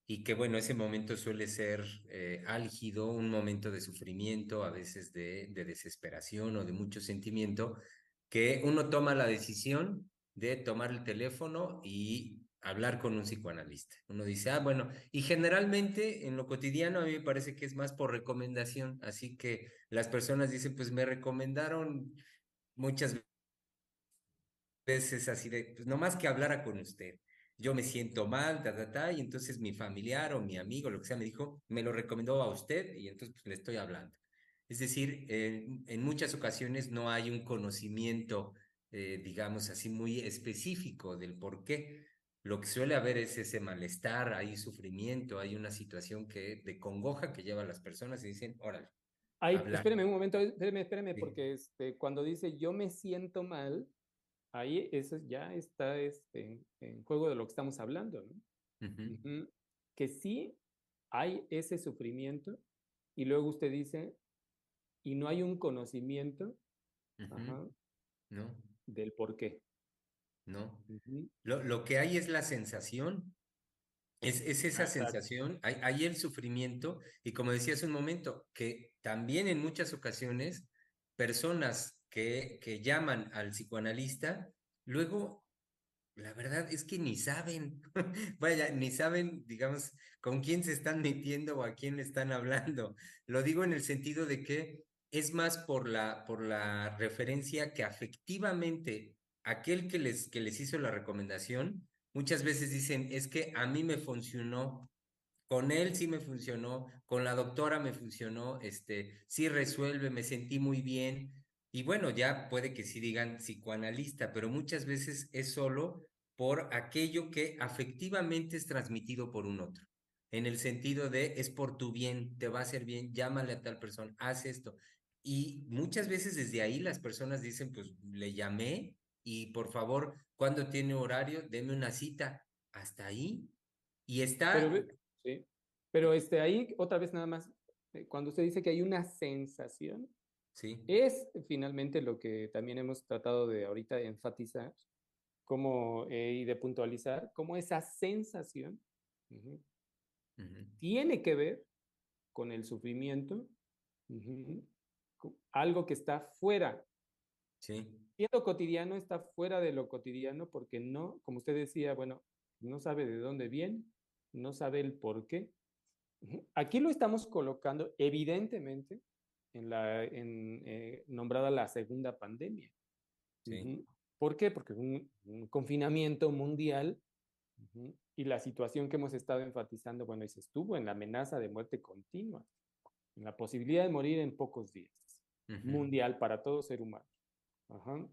y que bueno, ese momento suele ser eh, álgido, un momento de sufrimiento, a veces de, de desesperación o de mucho sentimiento, que uno toma la decisión de tomar el teléfono y hablar con un psicoanalista. Uno dice, ah, bueno, y generalmente en lo cotidiano a mí me parece que es más por recomendación, así que las personas dicen, pues me recomendaron muchas veces así de, pues más que hablara con usted. Yo me siento mal, ta, ta, ta, y entonces mi familiar o mi amigo, lo que sea, me dijo, me lo recomendó a usted y entonces pues, le estoy hablando. Es decir, en muchas ocasiones no hay un conocimiento, eh, digamos así, muy específico del por qué. Lo que suele haber es ese malestar, hay sufrimiento, hay una situación que, de congoja que lleva a las personas y dicen, órale. Ay, espéreme un momento, espéreme, espéreme, porque este, cuando dice yo me siento mal, ahí eso ya está este, en juego de lo que estamos hablando, ¿no? Que sí hay ese sufrimiento y luego usted dice, y no hay un conocimiento No, del por qué. No. Lo, lo que hay es la sensación, es, es esa Exacto. sensación, hay, hay el sufrimiento y como decía hace un momento, que también en muchas ocasiones personas que, que llaman al psicoanalista, luego, la verdad es que ni saben, vaya, ni saben, digamos, con quién se están metiendo o a quién le están hablando. Lo digo en el sentido de que es más por la, por la referencia que afectivamente aquel que les, que les hizo la recomendación, muchas veces dicen, es que a mí me funcionó, con él sí me funcionó, con la doctora me funcionó, este, sí resuelve, me sentí muy bien. Y bueno, ya puede que sí digan psicoanalista, pero muchas veces es solo por aquello que afectivamente es transmitido por un otro, en el sentido de es por tu bien, te va a hacer bien, llámale a tal persona, haz esto. Y muchas veces desde ahí las personas dicen, pues le llamé y por favor, cuando tiene horario, deme una cita. Hasta ahí. Y está, Pero, sí. Pero este, ahí, otra vez nada más, eh, cuando usted dice que hay una sensación, sí, es finalmente lo que también hemos tratado de ahorita enfatizar como, eh, y de puntualizar, cómo esa sensación tiene que ver con el sufrimiento, algo que está fuera sí, siendo cotidiano está fuera de lo cotidiano porque no, como usted decía, bueno, no sabe de dónde viene, no sabe el por qué. Aquí lo estamos colocando evidentemente en la en, eh, nombrada la segunda pandemia. sí. ¿Por qué? Porque un, un confinamiento mundial y la situación que hemos estado enfatizando, bueno, y se estuvo en la amenaza de muerte continua, en la posibilidad de morir en pocos días, mundial para todo ser humano. Ajá.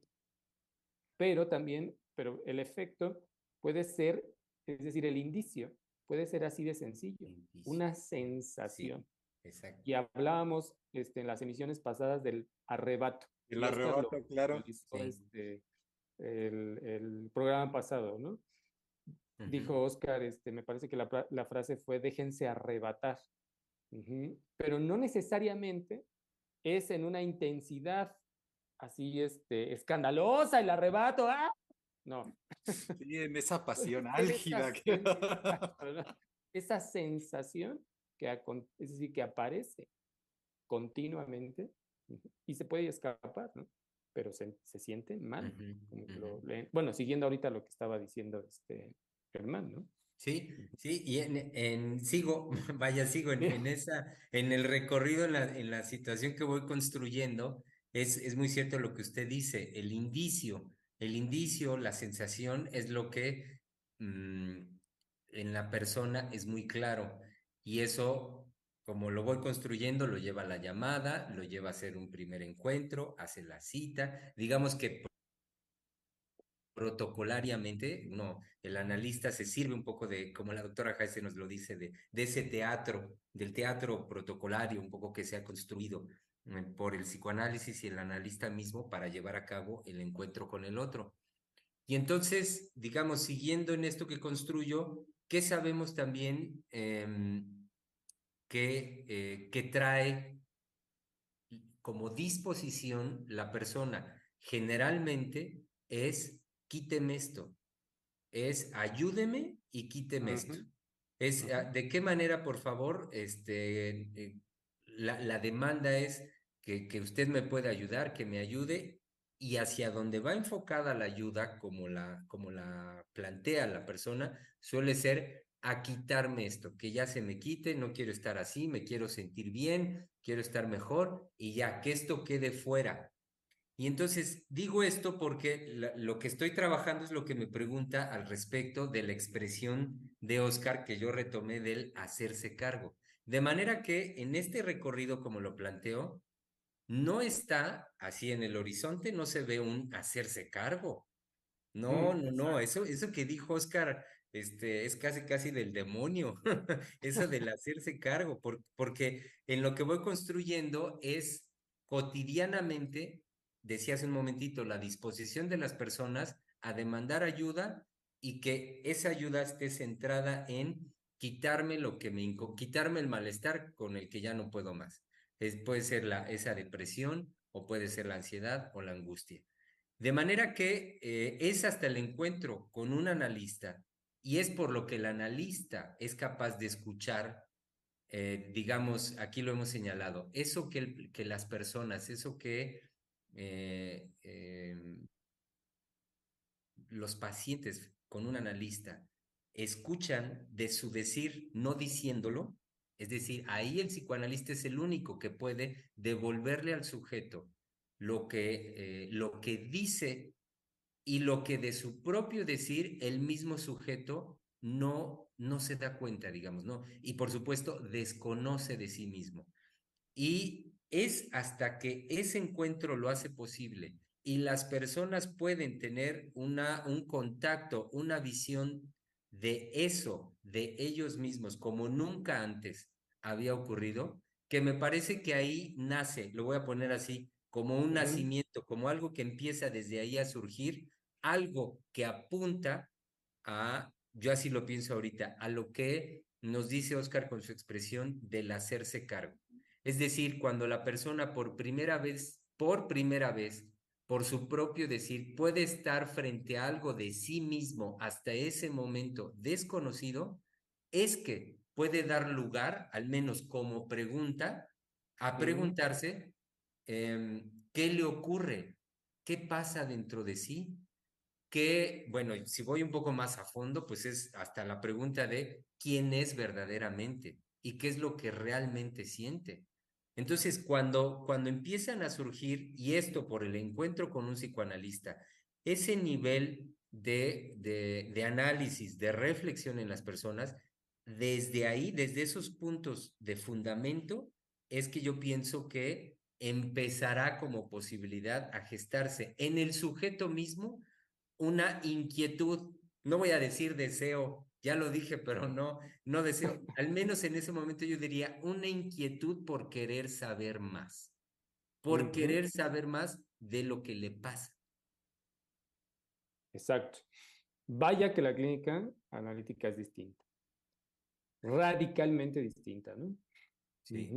Pero también, pero el efecto puede ser, es decir, el indicio puede ser así de sencillo, indicio, una sí, sensación. exacto. Y hablábamos este, en las emisiones pasadas del arrebato. El Oscar lo arrebato, claro. puntualizó, Sí. este, el, el programa pasado, ¿no? Ujú, Dijo Oscar, este, me parece que la, la frase fue déjense arrebatar. Ujú. Pero no necesariamente es en una intensidad así este, escandalosa el arrebato. ¡ah! No, Sí, en esa pasión álgida. esa, que- sen- exacto, ¿no? esa sensación que, es decir, que aparece continuamente y se puede escapar, ¿no? Pero se, se siente mal. ujú, como ujú. lo leen. Bueno, siguiendo ahorita lo que estaba diciendo este Germán, ¿no? Sí, sí, y en, en- sigo, vaya, sigo en, en esa, en el recorrido, en la, en la situación que voy construyendo, es, es muy cierto lo que usted dice, el indicio, el indicio, la sensación es lo que mm, en la persona es muy claro, y eso, como lo voy construyendo, lo lleva a la llamada, lo lleva a hacer un primer encuentro, hace la cita, digamos que protocolariamente, uno, el analista se sirve un poco de, como la doctora Jaise nos lo dice, de, de ese teatro, del teatro protocolario, un poco que se ha construido por el psicoanálisis y el analista mismo para llevar a cabo el encuentro con el otro. Y entonces, digamos, siguiendo en esto que construyo, ¿qué sabemos también em, que, eh, que trae como disposición la persona? Generalmente es quíteme esto, es ayúdeme y quíteme esto. Es, ah, ¿de qué manera, por favor, este, eh, la, la demanda es que, usted me pueda ayudar, que me ayude y hacia donde va enfocada la ayuda, como la, como la plantea la persona, suele ser a quitarme esto, que ya se me quite, no quiero estar así, me quiero sentir bien, quiero estar mejor y ya, que esto quede fuera. Y entonces digo esto porque lo que estoy trabajando es lo que me pregunta al respecto de la expresión de Oscar que yo retomé del hacerse cargo. De manera que en este recorrido, como lo planteo, no está así en el horizonte, no se ve un hacerse cargo. No, Mm, no, no, eso, eso que dijo Oscar, este, es casi, casi del demonio, eso del hacerse cargo, por- porque en lo que voy construyendo es cotidianamente, decía hace un momentito, la disposición de las personas a demandar ayuda y que esa ayuda esté centrada en quitarme lo que me, quitarme el malestar con el que ya no puedo más. Es, puede ser la, esa depresión o puede ser la ansiedad o la angustia. De manera que eh, es hasta el encuentro con un analista y es por lo que el analista es capaz de escuchar, eh, digamos, aquí lo hemos señalado, eso que, que las personas, eso que eh, em, los pacientes con un analista escuchan de su decir, no diciéndolo, es decir, ahí el psicoanalista es el único que puede devolverle al sujeto lo que, eh, lo que dice y lo que de su propio decir el mismo sujeto no, no se da cuenta, digamos, ¿no? Y por supuesto desconoce de sí mismo. Y es hasta que ese encuentro lo hace posible y las personas pueden tener una, un contacto, una visión de eso, de ellos mismos, como nunca antes había ocurrido, que me parece que ahí nace, lo voy a poner así, como un nacimiento, como algo que empieza desde ahí a surgir, algo que apunta a, yo así lo pienso ahorita, a lo que nos dice Oscar con su expresión del hacerse cargo. Es decir, cuando la persona por primera vez, por primera vez, por su propio decir, puede estar frente a algo de sí mismo hasta ese momento desconocido, es que puede dar lugar, al menos como pregunta, a preguntarse em, qué le ocurre, qué pasa dentro de sí, que, bueno, si voy un poco más a fondo, pues es hasta la pregunta de quién es verdaderamente y qué es lo que realmente siente. Entonces, cuando, cuando empiezan a surgir, y esto por el encuentro con un psicoanalista, ese nivel de, de, de análisis, de reflexión en las personas, desde ahí, desde esos puntos de fundamento, es que yo pienso que empezará como posibilidad a gestarse en el sujeto mismo una inquietud, no voy a decir deseo, ya lo dije, pero no, no deseo, al menos en ese momento yo diría una inquietud por querer saber más, por querer saber más de lo que le pasa. Exacto. Vaya que la clínica analítica es distinta, radicalmente distinta, ¿no? Sí.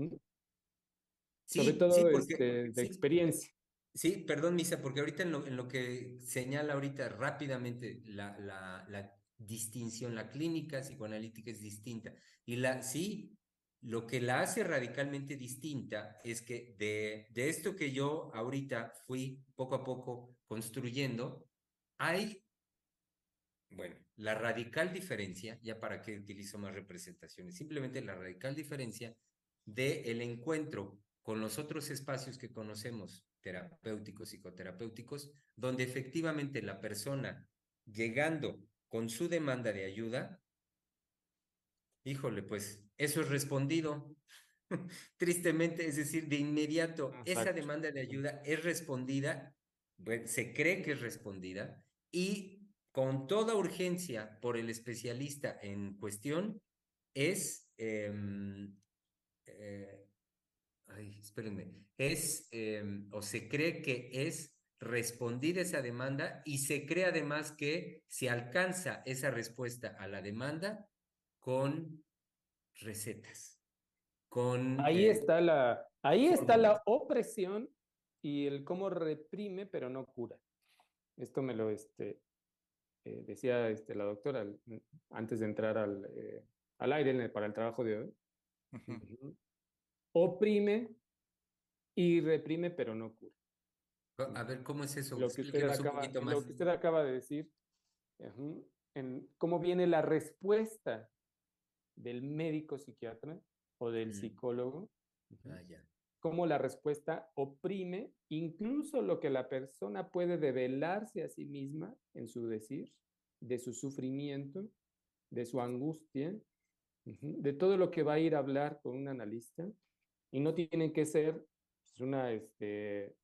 Sobre todo este, de experiencia. Sí, perdón, Misa, porque ahorita en lo, en lo que señala ahorita rápidamente la, la, la distinción, la clínica psicoanalítica es distinta. Y la, sí, lo que la hace radicalmente distinta es que de, de esto que yo ahorita fui poco a poco construyendo, hay, bueno, la radical diferencia, ya para que utilizo más representaciones, simplemente la radical diferencia de el encuentro con los otros espacios que conocemos, terapéuticos, psicoterapéuticos, donde efectivamente la persona llegando con su demanda de ayuda, híjole, pues eso es respondido. Tristemente, es decir, de inmediato, esa demanda de ayuda es respondida, se cree que es respondida y con toda urgencia por el especialista en cuestión es em, eh, ay, espérenme, es em, o se cree que es responder esa demanda y se cree además que se alcanza esa respuesta a la demanda con recetas. Con, ahí eh, está la, ahí está la opresión y el cómo reprime pero no cura. Esto me lo este, eh, decía este, la doctora antes de entrar al, eh, al aire para el trabajo de hoy oprime y reprime, pero no cura. A ver, ¿cómo es eso? Lo que usted, acaba, Lo que usted acaba de decir, en cómo viene la respuesta del médico psiquiatra o del psicólogo. Ah, cómo la respuesta oprime incluso lo que la persona puede develarse a sí misma en su decir, de su sufrimiento, de su angustia, de todo lo que va a ir a hablar con un analista y no tienen que ser pues, una, este,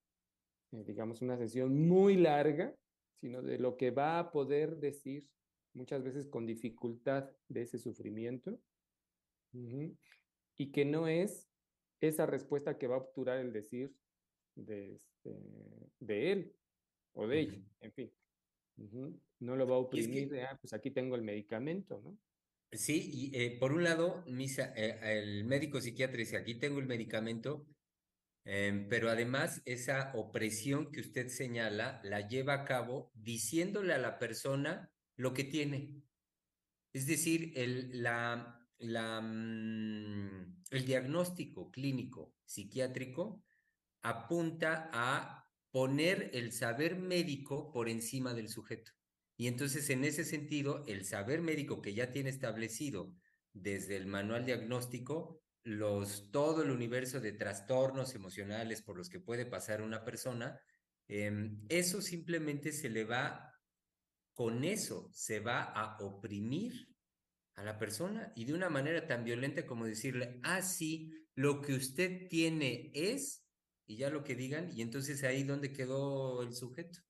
digamos, una sesión muy larga, sino de lo que va a poder decir muchas veces con dificultad de ese sufrimiento y que no es esa respuesta que va a obturar el decir de, este, de él o de ella, en fin. No lo va a oprimir de, ah, pues aquí tengo el medicamento, ¿no? Sí, y eh, por un lado, Misa, eh, el médico psiquiatra dice, aquí tengo el medicamento, Em, pero además esa opresión que usted señala la lleva a cabo diciéndole a la persona lo que tiene. Es decir, el, la, la, mm, el diagnóstico clínico psiquiátrico apunta a poner el saber médico por encima del sujeto. Y entonces, en ese sentido, el saber médico que ya tiene establecido desde el manual diagnóstico, los, todo el universo de trastornos emocionales por los que puede pasar una persona, em, eso simplemente se le va, con eso se va a oprimir a la persona y de una manera tan violenta como decirle, ah, sí, lo que usted tiene es, y ya lo que digan, y entonces ahí donde quedó el sujeto.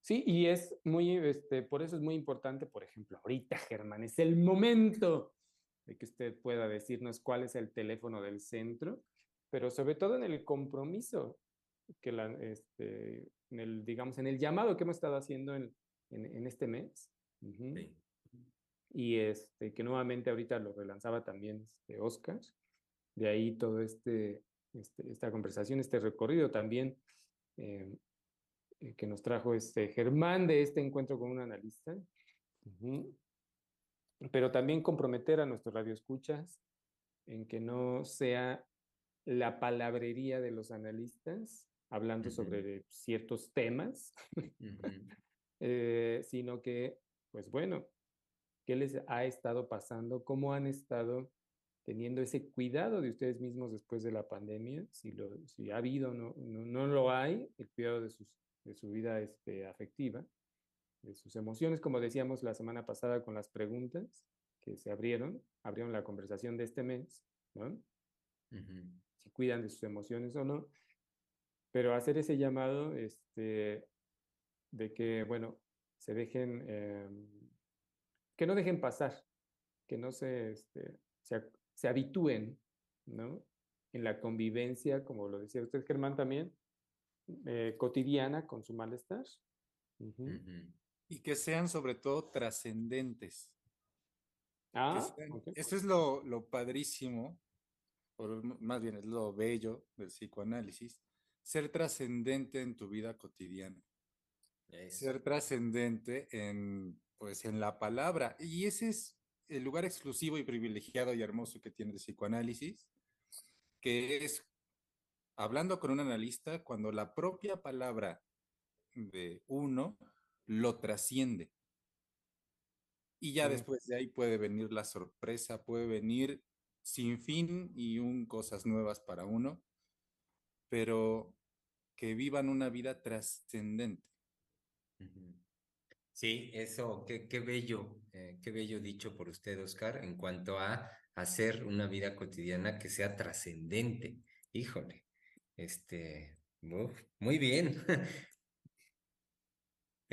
Sí, y es muy, este, por eso es muy importante, por ejemplo, ahorita, Germán, es el momento de que usted pueda decirnos cuál es el teléfono del centro, pero sobre todo en el compromiso que la, este, en el, digamos, en el llamado que hemos estado haciendo en, en, este mes. Y este, que nuevamente ahorita lo relanzaba también este Oscar. De ahí todo este, este esta conversación, este recorrido también eh, eh, que nos trajo este Germán de este encuentro con un analista. Pero también comprometer a nuestros radioescuchas en que no sea la palabrería de los analistas hablando sobre ciertos temas, eh, sino que, pues bueno, ¿qué les ha estado pasando? ¿Cómo han estado teniendo ese cuidado de ustedes mismos después de la pandemia? Si, lo, si ha habido o no, no, no, lo hay, el cuidado de sus de su vida este, afectiva, de sus emociones, como decíamos la semana pasada con las preguntas que se abrieron, abrieron la conversación de este mes, ¿no? Si cuidan de sus emociones o no, pero hacer ese llamado este, de que, bueno, se dejen, em, que no dejen pasar, que no se, este, se, se habitúen, ¿no? En la convivencia, como lo decía usted, Germán, también, eh, cotidiana con su malestar. Y que sean sobre todo trascendentes. Ah, eso es lo, lo padrísimo, o más bien es lo bello del psicoanálisis, ser trascendente en tu vida cotidiana. Ser trascendente en, pues, en la palabra. Y ese es el lugar exclusivo y privilegiado y hermoso que tiene el psicoanálisis, que es hablando con un analista cuando la propia palabra de uno lo trasciende. Y ya después de ahí puede venir la sorpresa, puede venir sin fin y un cosas nuevas para uno, pero que vivan una vida trascendente. Sí, eso, qué, qué bello, eh, qué bello dicho por usted, Oscar, en cuanto a hacer una vida cotidiana que sea trascendente. Híjole, este, muy bien.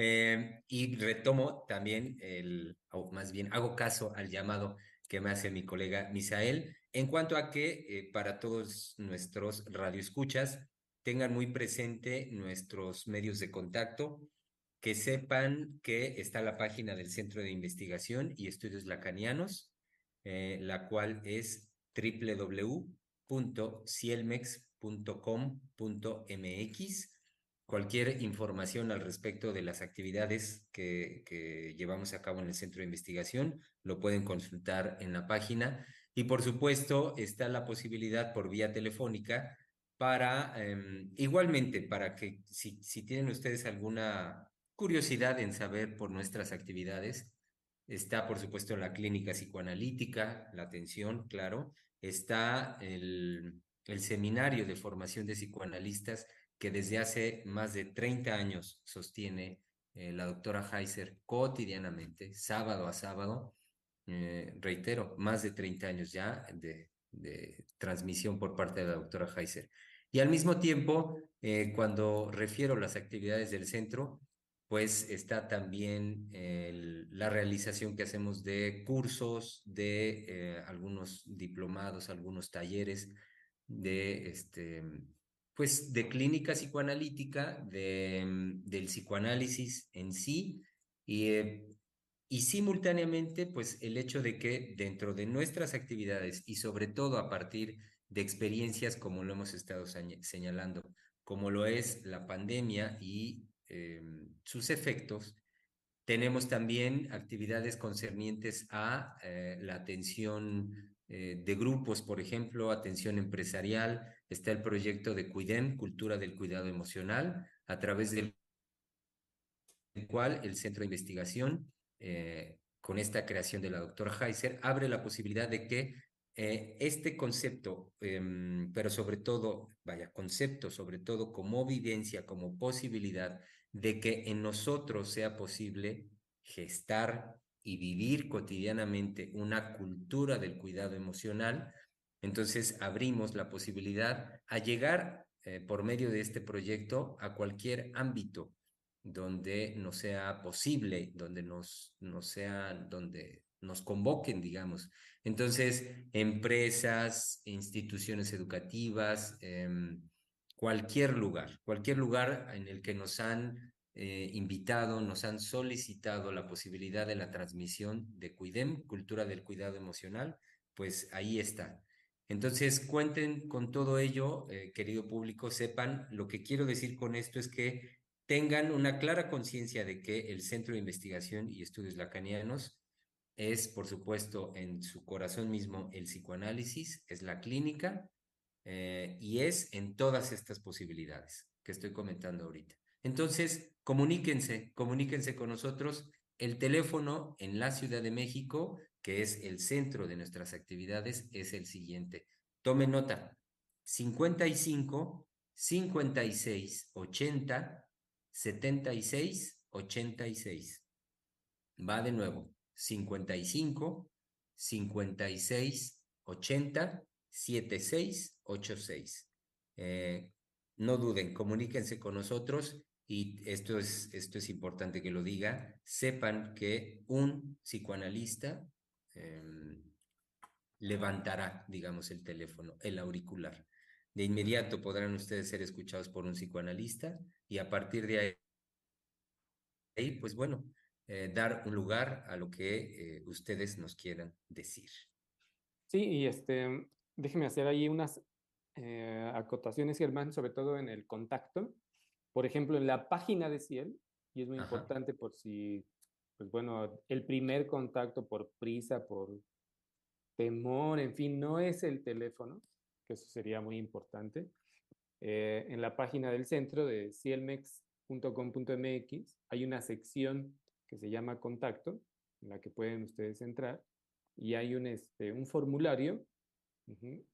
Em, y retomo también el, o más bien hago caso al llamado que me hace mi colega Misael en cuanto a que eh, para todos nuestros radioescuchas tengan muy presente nuestros medios de contacto, que sepan que está la página del Centro de Investigación y Estudios Lacanianos, eh, la cual es www.cielmex.com .com.mx. Cualquier información al respecto de las actividades que, llevamos a cabo en el centro de investigación lo pueden consultar en la página. Y por supuesto está la posibilidad por vía telefónica para, em, igualmente, para que si, si tienen ustedes alguna curiosidad en saber por nuestras actividades, está por supuesto la clínica psicoanalítica, la atención, claro, está el el seminario de formación de psicoanalistas que desde hace más de 30 años sostiene eh, la doctora Heiser cotidianamente, sábado a sábado, eh, reitero, más de 30 años ya de, transmisión por parte de la doctora Heiser. Y al mismo tiempo, eh, cuando refiero las actividades del centro, pues está también la realización que hacemos de cursos, de algunos diplomados, algunos talleres de, este, pues, de clínica psicoanalítica, de, mm, del psicoanálisis en sí, y, eh, y simultáneamente, pues, el hecho de que dentro de nuestras actividades y sobre todo a partir de experiencias como lo hemos estado señalando, como lo es la pandemia y em, sus efectos. Tenemos también actividades concernientes a eh, la atención eh, de grupos, por ejemplo, atención empresarial. Está el proyecto de Cuidem, Cultura del Cuidado Emocional, a través del cual el Centro de Investigación, eh, con esta creación de la doctora Heiser, abre la posibilidad de que eh, este concepto, em, pero sobre todo, vaya, concepto, sobre todo como vivencia, como posibilidad de que en nosotros sea posible gestar y vivir cotidianamente una cultura del cuidado emocional, entonces abrimos la posibilidad a llegar eh, por medio de este proyecto a cualquier ámbito donde no sea posible, donde nos, no sea, donde nos convoquen, digamos. Entonces, empresas, instituciones educativas, em, cualquier lugar, cualquier lugar en el que nos han eh, invitado, nos han solicitado la posibilidad de la transmisión de Cuidem, Cultura del Cuidado Emocional, pues ahí está. Entonces, cuenten con todo ello, eh, querido público, sepan, lo que quiero decir con esto es que tengan una clara conciencia de que el Centro de Investigación y Estudios Lacanianos es, por supuesto, en su corazón mismo el psicoanálisis, es la clínica eh, y es en todas estas posibilidades que estoy comentando ahorita. Entonces, comuníquense, comuníquense con nosotros. El teléfono en la Ciudad de México, que es el centro de nuestras actividades, es el siguiente. Tome nota, 55 56 80 76 86. Va de nuevo, 55 56 80 76 86. no duden, comuníquense con nosotros y esto es, esto es importante que lo diga, sepan que un psicoanalista em, levantará, digamos, el teléfono, el auricular. De inmediato podrán ustedes ser escuchados por un psicoanalista y a partir de ahí, pues bueno, eh, dar un lugar a lo que eh, ustedes nos quieran decir. Sí, y este, déjeme hacer ahí unas eh, acotaciones, Germán, sobre todo en el contacto. Por ejemplo, en la página de Ciel, y es muy importante por si, pues bueno, el primer contacto por prisa, por temor, en fin, no es el teléfono, que eso sería muy importante. en la página del centro de cielmex.com.mx hay una sección que se llama Contacto, en la que pueden ustedes entrar, y hay un, este, un formulario,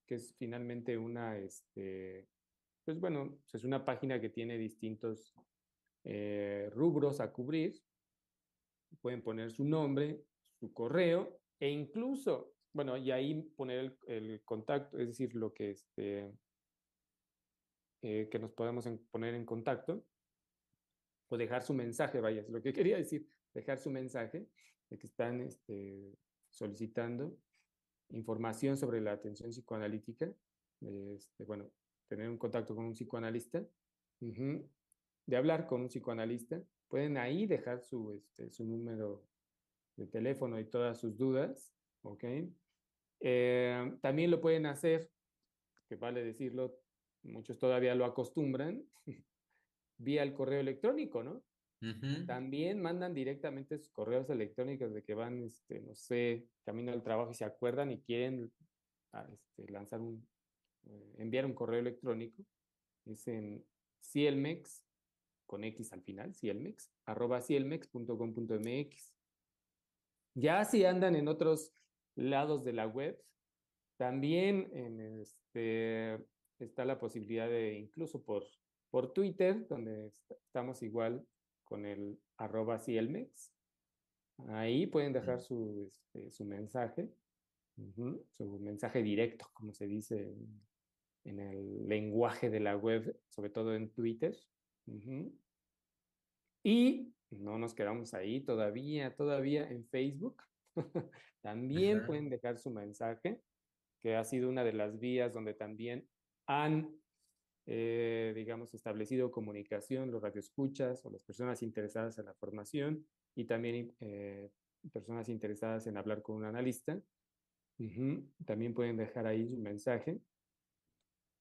que es finalmente una, este, pues bueno, es una página que tiene distintos eh, rubros a cubrir. Pueden poner su nombre, su correo, e incluso, bueno, y ahí poner el, contacto, es decir, lo que, este, eh, que nos podemos poner en contacto, o dejar su mensaje, vaya, es lo que quería decir, dejar su mensaje de que están este, solicitando información sobre la atención psicoanalítica, este, bueno, tener un contacto con un psicoanalista, de hablar con un psicoanalista, pueden ahí dejar su, este, su número de teléfono y todas sus dudas, ¿ok? Eh, también lo pueden hacer, que vale decirlo, muchos todavía lo acostumbran, vía el correo electrónico, ¿no? También mandan directamente sus correos electrónicos de que van, este, no sé, camino al trabajo y se acuerdan y quieren ah, este, lanzar un, enviar un correo electrónico. Es en cielmex, con X al final, cielmex, arroba cielmex.com.mx. Ya si andan en otros lados de la web, también en este, está la posibilidad de, incluso por, por Twitter, donde estamos igual con el arroba cielmex. Ahí pueden dejar su, este, su mensaje, su mensaje directo, como se dice en, el lenguaje de la web, sobre todo en Twitter. Y no nos quedamos ahí todavía, todavía en Facebook. también pueden dejar su mensaje, que ha sido una de las vías donde también han eh, digamos, establecido comunicación, los radioescuchas o las personas interesadas en la formación y también eh, personas interesadas en hablar con un analista. También pueden dejar ahí su mensaje.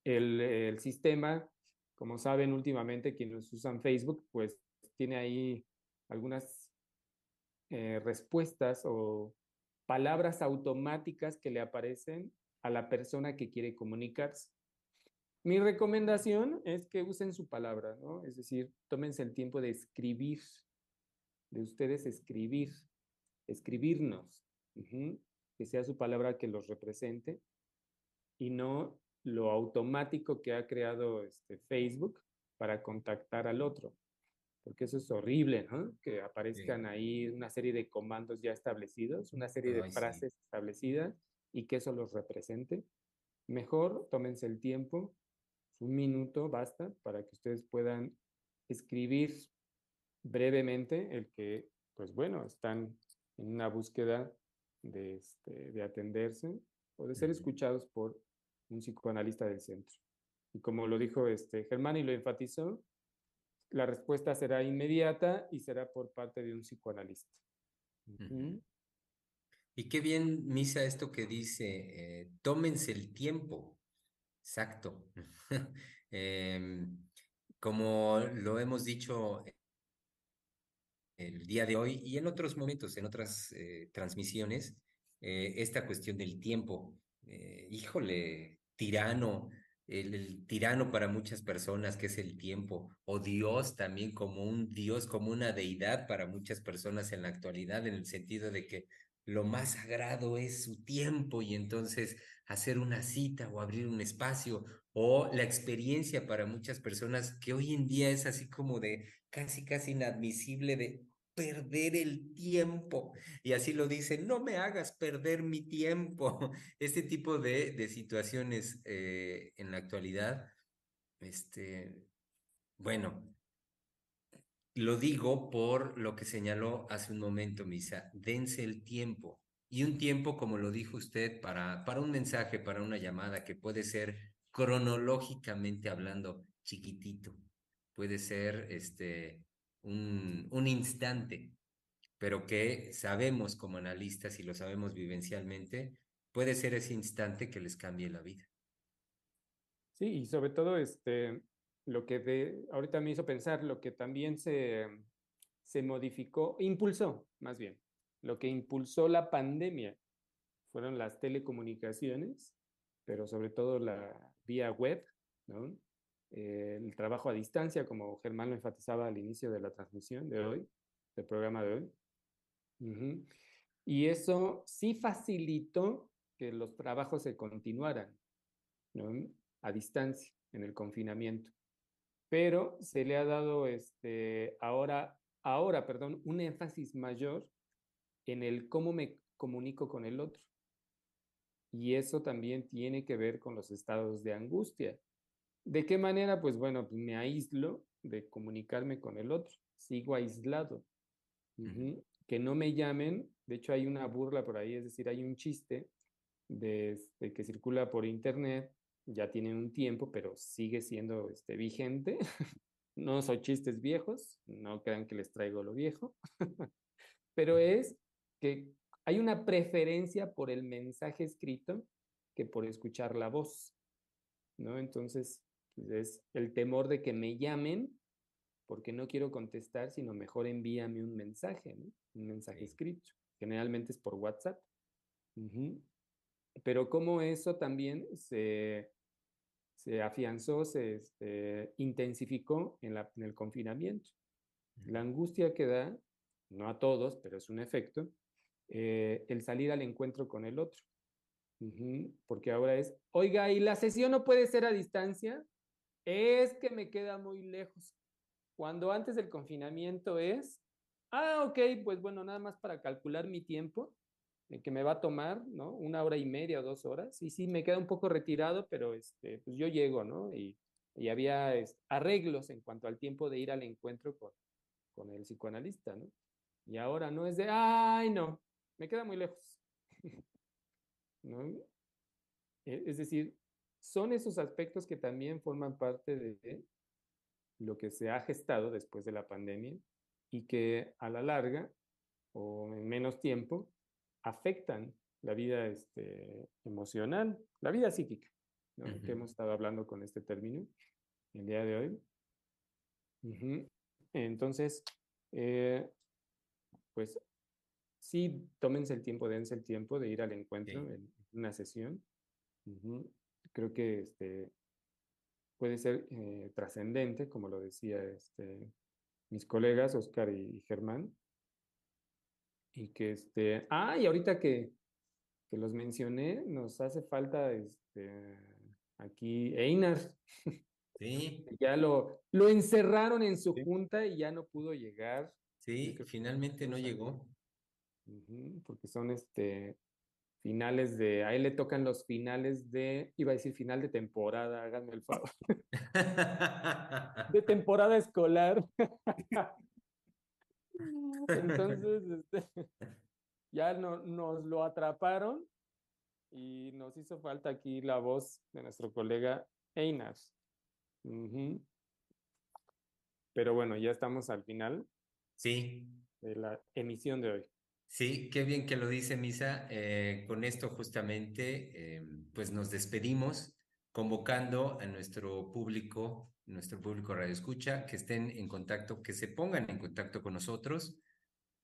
El, sistema, como saben últimamente quienes usan Facebook, pues tiene ahí algunas eh, respuestas o palabras automáticas que le aparecen a la persona que quiere comunicarse. Mi recomendación es que usen su palabra. Es decir, tómense el tiempo de escribir, de ustedes escribir, escribirnos, que sea su palabra que los represente y no lo automático que ha creado este Facebook para contactar al otro porque eso es horrible, ¿no? Que aparezcan ahí una serie de comandos ya establecidos, una serie de frases establecidas y que eso los represente. Mejor tómense el tiempo, un minuto basta para que ustedes puedan escribir brevemente el que, pues bueno, están en una búsqueda de, este, de atenderse o de ser escuchados por un psicoanalista del centro. Y como lo dijo este Germán y lo enfatizó, la respuesta será inmediata y será por parte de un psicoanalista. Y qué bien, Misa, esto que dice, eh, tómense el tiempo. Exacto. Em, como lo hemos dicho el día de hoy y en otros momentos, en otras eh, transmisiones, eh, esta cuestión del tiempo. híjole, tirano, el, tirano para muchas personas, que es el tiempo, o Dios también como un Dios, como una deidad para muchas personas en la actualidad, en el sentido de que lo más sagrado es su tiempo y entonces hacer una cita o abrir un espacio o la experiencia para muchas personas que hoy en día es así como de casi, casi inadmisible de perder el tiempo. Y así lo dice, no me hagas perder mi tiempo. Este tipo de, de situaciones eh, en la actualidad, este, bueno, lo digo por lo que señaló hace un momento, Misa, dense el tiempo. Y un tiempo, como lo dijo usted, para, para un mensaje, para una llamada, que puede ser cronológicamente hablando chiquitito, puede ser este, un, un instante, pero que sabemos como analistas y lo sabemos vivencialmente, puede ser ese instante que les cambie la vida. Sí, y sobre todo este, lo que de, ahorita me hizo pensar, lo que también se, se modificó, impulsó más bien, lo que impulsó la pandemia fueron las telecomunicaciones, pero sobre todo la vía web, ¿no? Eh, el trabajo a distancia, como Germán lo enfatizaba al inicio de la transmisión de hoy, del programa de hoy. Y eso sí facilitó que los trabajos se continuaran a distancia en el confinamiento. Pero se le ha dado este, ahora, ahora perdón, un énfasis mayor en el cómo me comunico con el otro. Y eso también tiene que ver con los estados de angustia. ¿De qué manera? Pues bueno, pues, me aíslo de comunicarme con el otro, sigo aislado. Que no me llamen, de hecho hay una burla por ahí, es decir, hay un chiste de, este, que circula por internet, ya tiene un tiempo, pero sigue siendo este, vigente. no son chistes viejos, no crean que les traigo lo viejo, pero es que hay una preferencia por el mensaje escrito que por escuchar la voz, ¿no? Entonces, es el temor de que me llamen porque no quiero contestar, sino mejor envíame un mensaje, un mensaje escrito. Generalmente es por WhatsApp. Pero como eso también se, se afianzó, se este, intensificó en, la, en, el confinamiento. La angustia que da, no a todos, pero es un efecto, eh, el salir al encuentro con el otro. Porque ahora es, oiga, ¿y la sesión no puede ser a distancia? Es que me queda muy lejos. Cuando antes del confinamiento es, ah, ok, pues bueno, nada más para calcular mi tiempo, que me va a tomar, ¿no? Una hora y media o dos horas. Y sí, me queda un poco retirado, pero este, pues yo llego, ¿no? Y, y había arreglos en cuanto al tiempo de ir al encuentro con, con el psicoanalista, ¿no? Y ahora no es de, ay, no, me queda muy lejos. ¿No? E, es decir, son esos aspectos que también forman parte de lo que se ha gestado después de la pandemia y que a la larga o en menos tiempo afectan la vida este, emocional, la vida psíquica, que hemos estado hablando con este término el día de hoy. Entonces, eh, pues sí, tómense el tiempo, dense el tiempo de ir al encuentro en una sesión. Creo que este, puede ser eh, trascendente, como lo decía este, mis colegas Oscar y, Germán. Y que este, ah, y ahorita que, que los mencioné, nos hace falta este, aquí Einar. Sí. ya lo, lo encerraron en su junta y ya no pudo llegar. Sí, finalmente no llegó. porque son este finales de, a él le tocan los finales de, iba a decir final de temporada, háganme el favor. de temporada escolar. Entonces, este, ya no, nos lo atraparon y nos hizo falta aquí la voz de nuestro colega Einar. Pero bueno, ya estamos al final. Sí. De la emisión de hoy. Sí, qué bien que lo dice Misa. Eh, con esto justamente, em, pues nos despedimos convocando a nuestro público, nuestro público Radio Escucha, que estén en contacto, que se pongan en contacto con nosotros,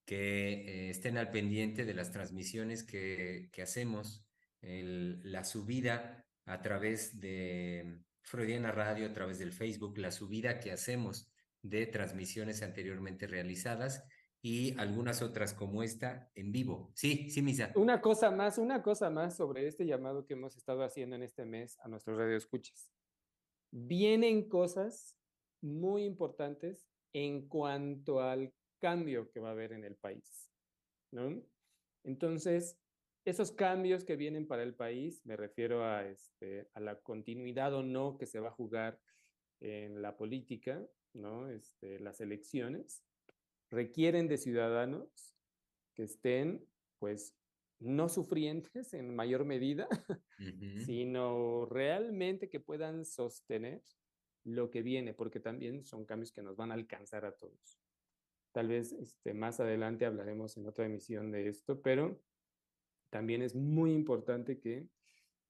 que eh, estén al pendiente de las transmisiones que, que hacemos, la subida a través de Freudiana Radio, a través del Facebook, la subida que hacemos de transmisiones anteriormente realizadas y algunas otras como esta en vivo. Sí, sí, Misa. Una cosa más, una cosa más sobre este llamado que hemos estado haciendo en este mes a nuestros radioescuchas. Vienen cosas muy importantes en cuanto al cambio que va a haber en el país, ¿no? Entonces, esos cambios que vienen para el país, me refiero a, este, a la continuidad o no que se va a jugar en la política, ¿no? Este, las elecciones, requieren de ciudadanos que estén, pues, no sufrientes en mayor medida, sino realmente que puedan sostener lo que viene, porque también son cambios que nos van a alcanzar a todos. Tal vez este, más adelante hablaremos en otra emisión de esto, pero también es muy importante que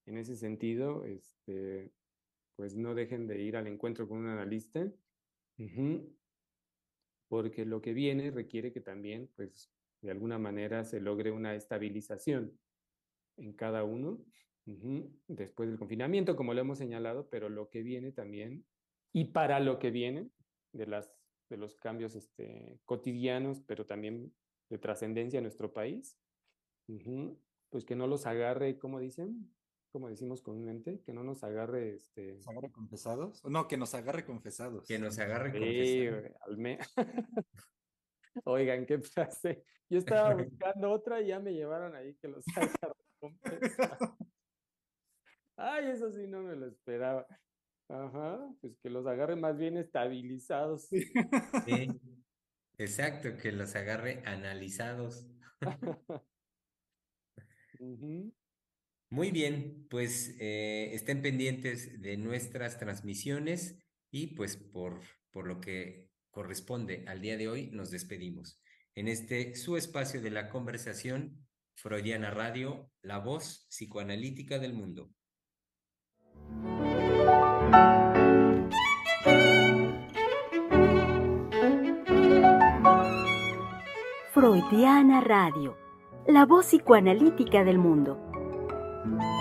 en ese sentido, este, pues no dejen de ir al encuentro con un analista porque lo que viene requiere que también, pues, de alguna manera se logre una estabilización en cada uno después del confinamiento, como lo hemos señalado, pero lo que viene también, y para lo que viene de, las, de los cambios este, cotidianos, pero también de trascendencia en nuestro país, pues que no los agarre, como dicen, como decimos comúnmente, que no nos agarre este. ¿Nos agarre confesados? No, que nos agarre confesados. Que nos agarre confesados. Oigan, qué frase. Yo estaba buscando otra y ya me llevaron ahí que los agarre confesados. Ay, eso sí no me lo esperaba. Ajá, pues que los agarre más bien estabilizados. Sí. Exacto, que los agarre analizados. Muy bien, pues eh, estén pendientes de nuestras transmisiones y pues por, por lo que corresponde al día de hoy nos despedimos. En este su espacio de la conversación, Freudiana Radio, la voz psicoanalítica del mundo. Freudiana Radio, la voz psicoanalítica del mundo. thank you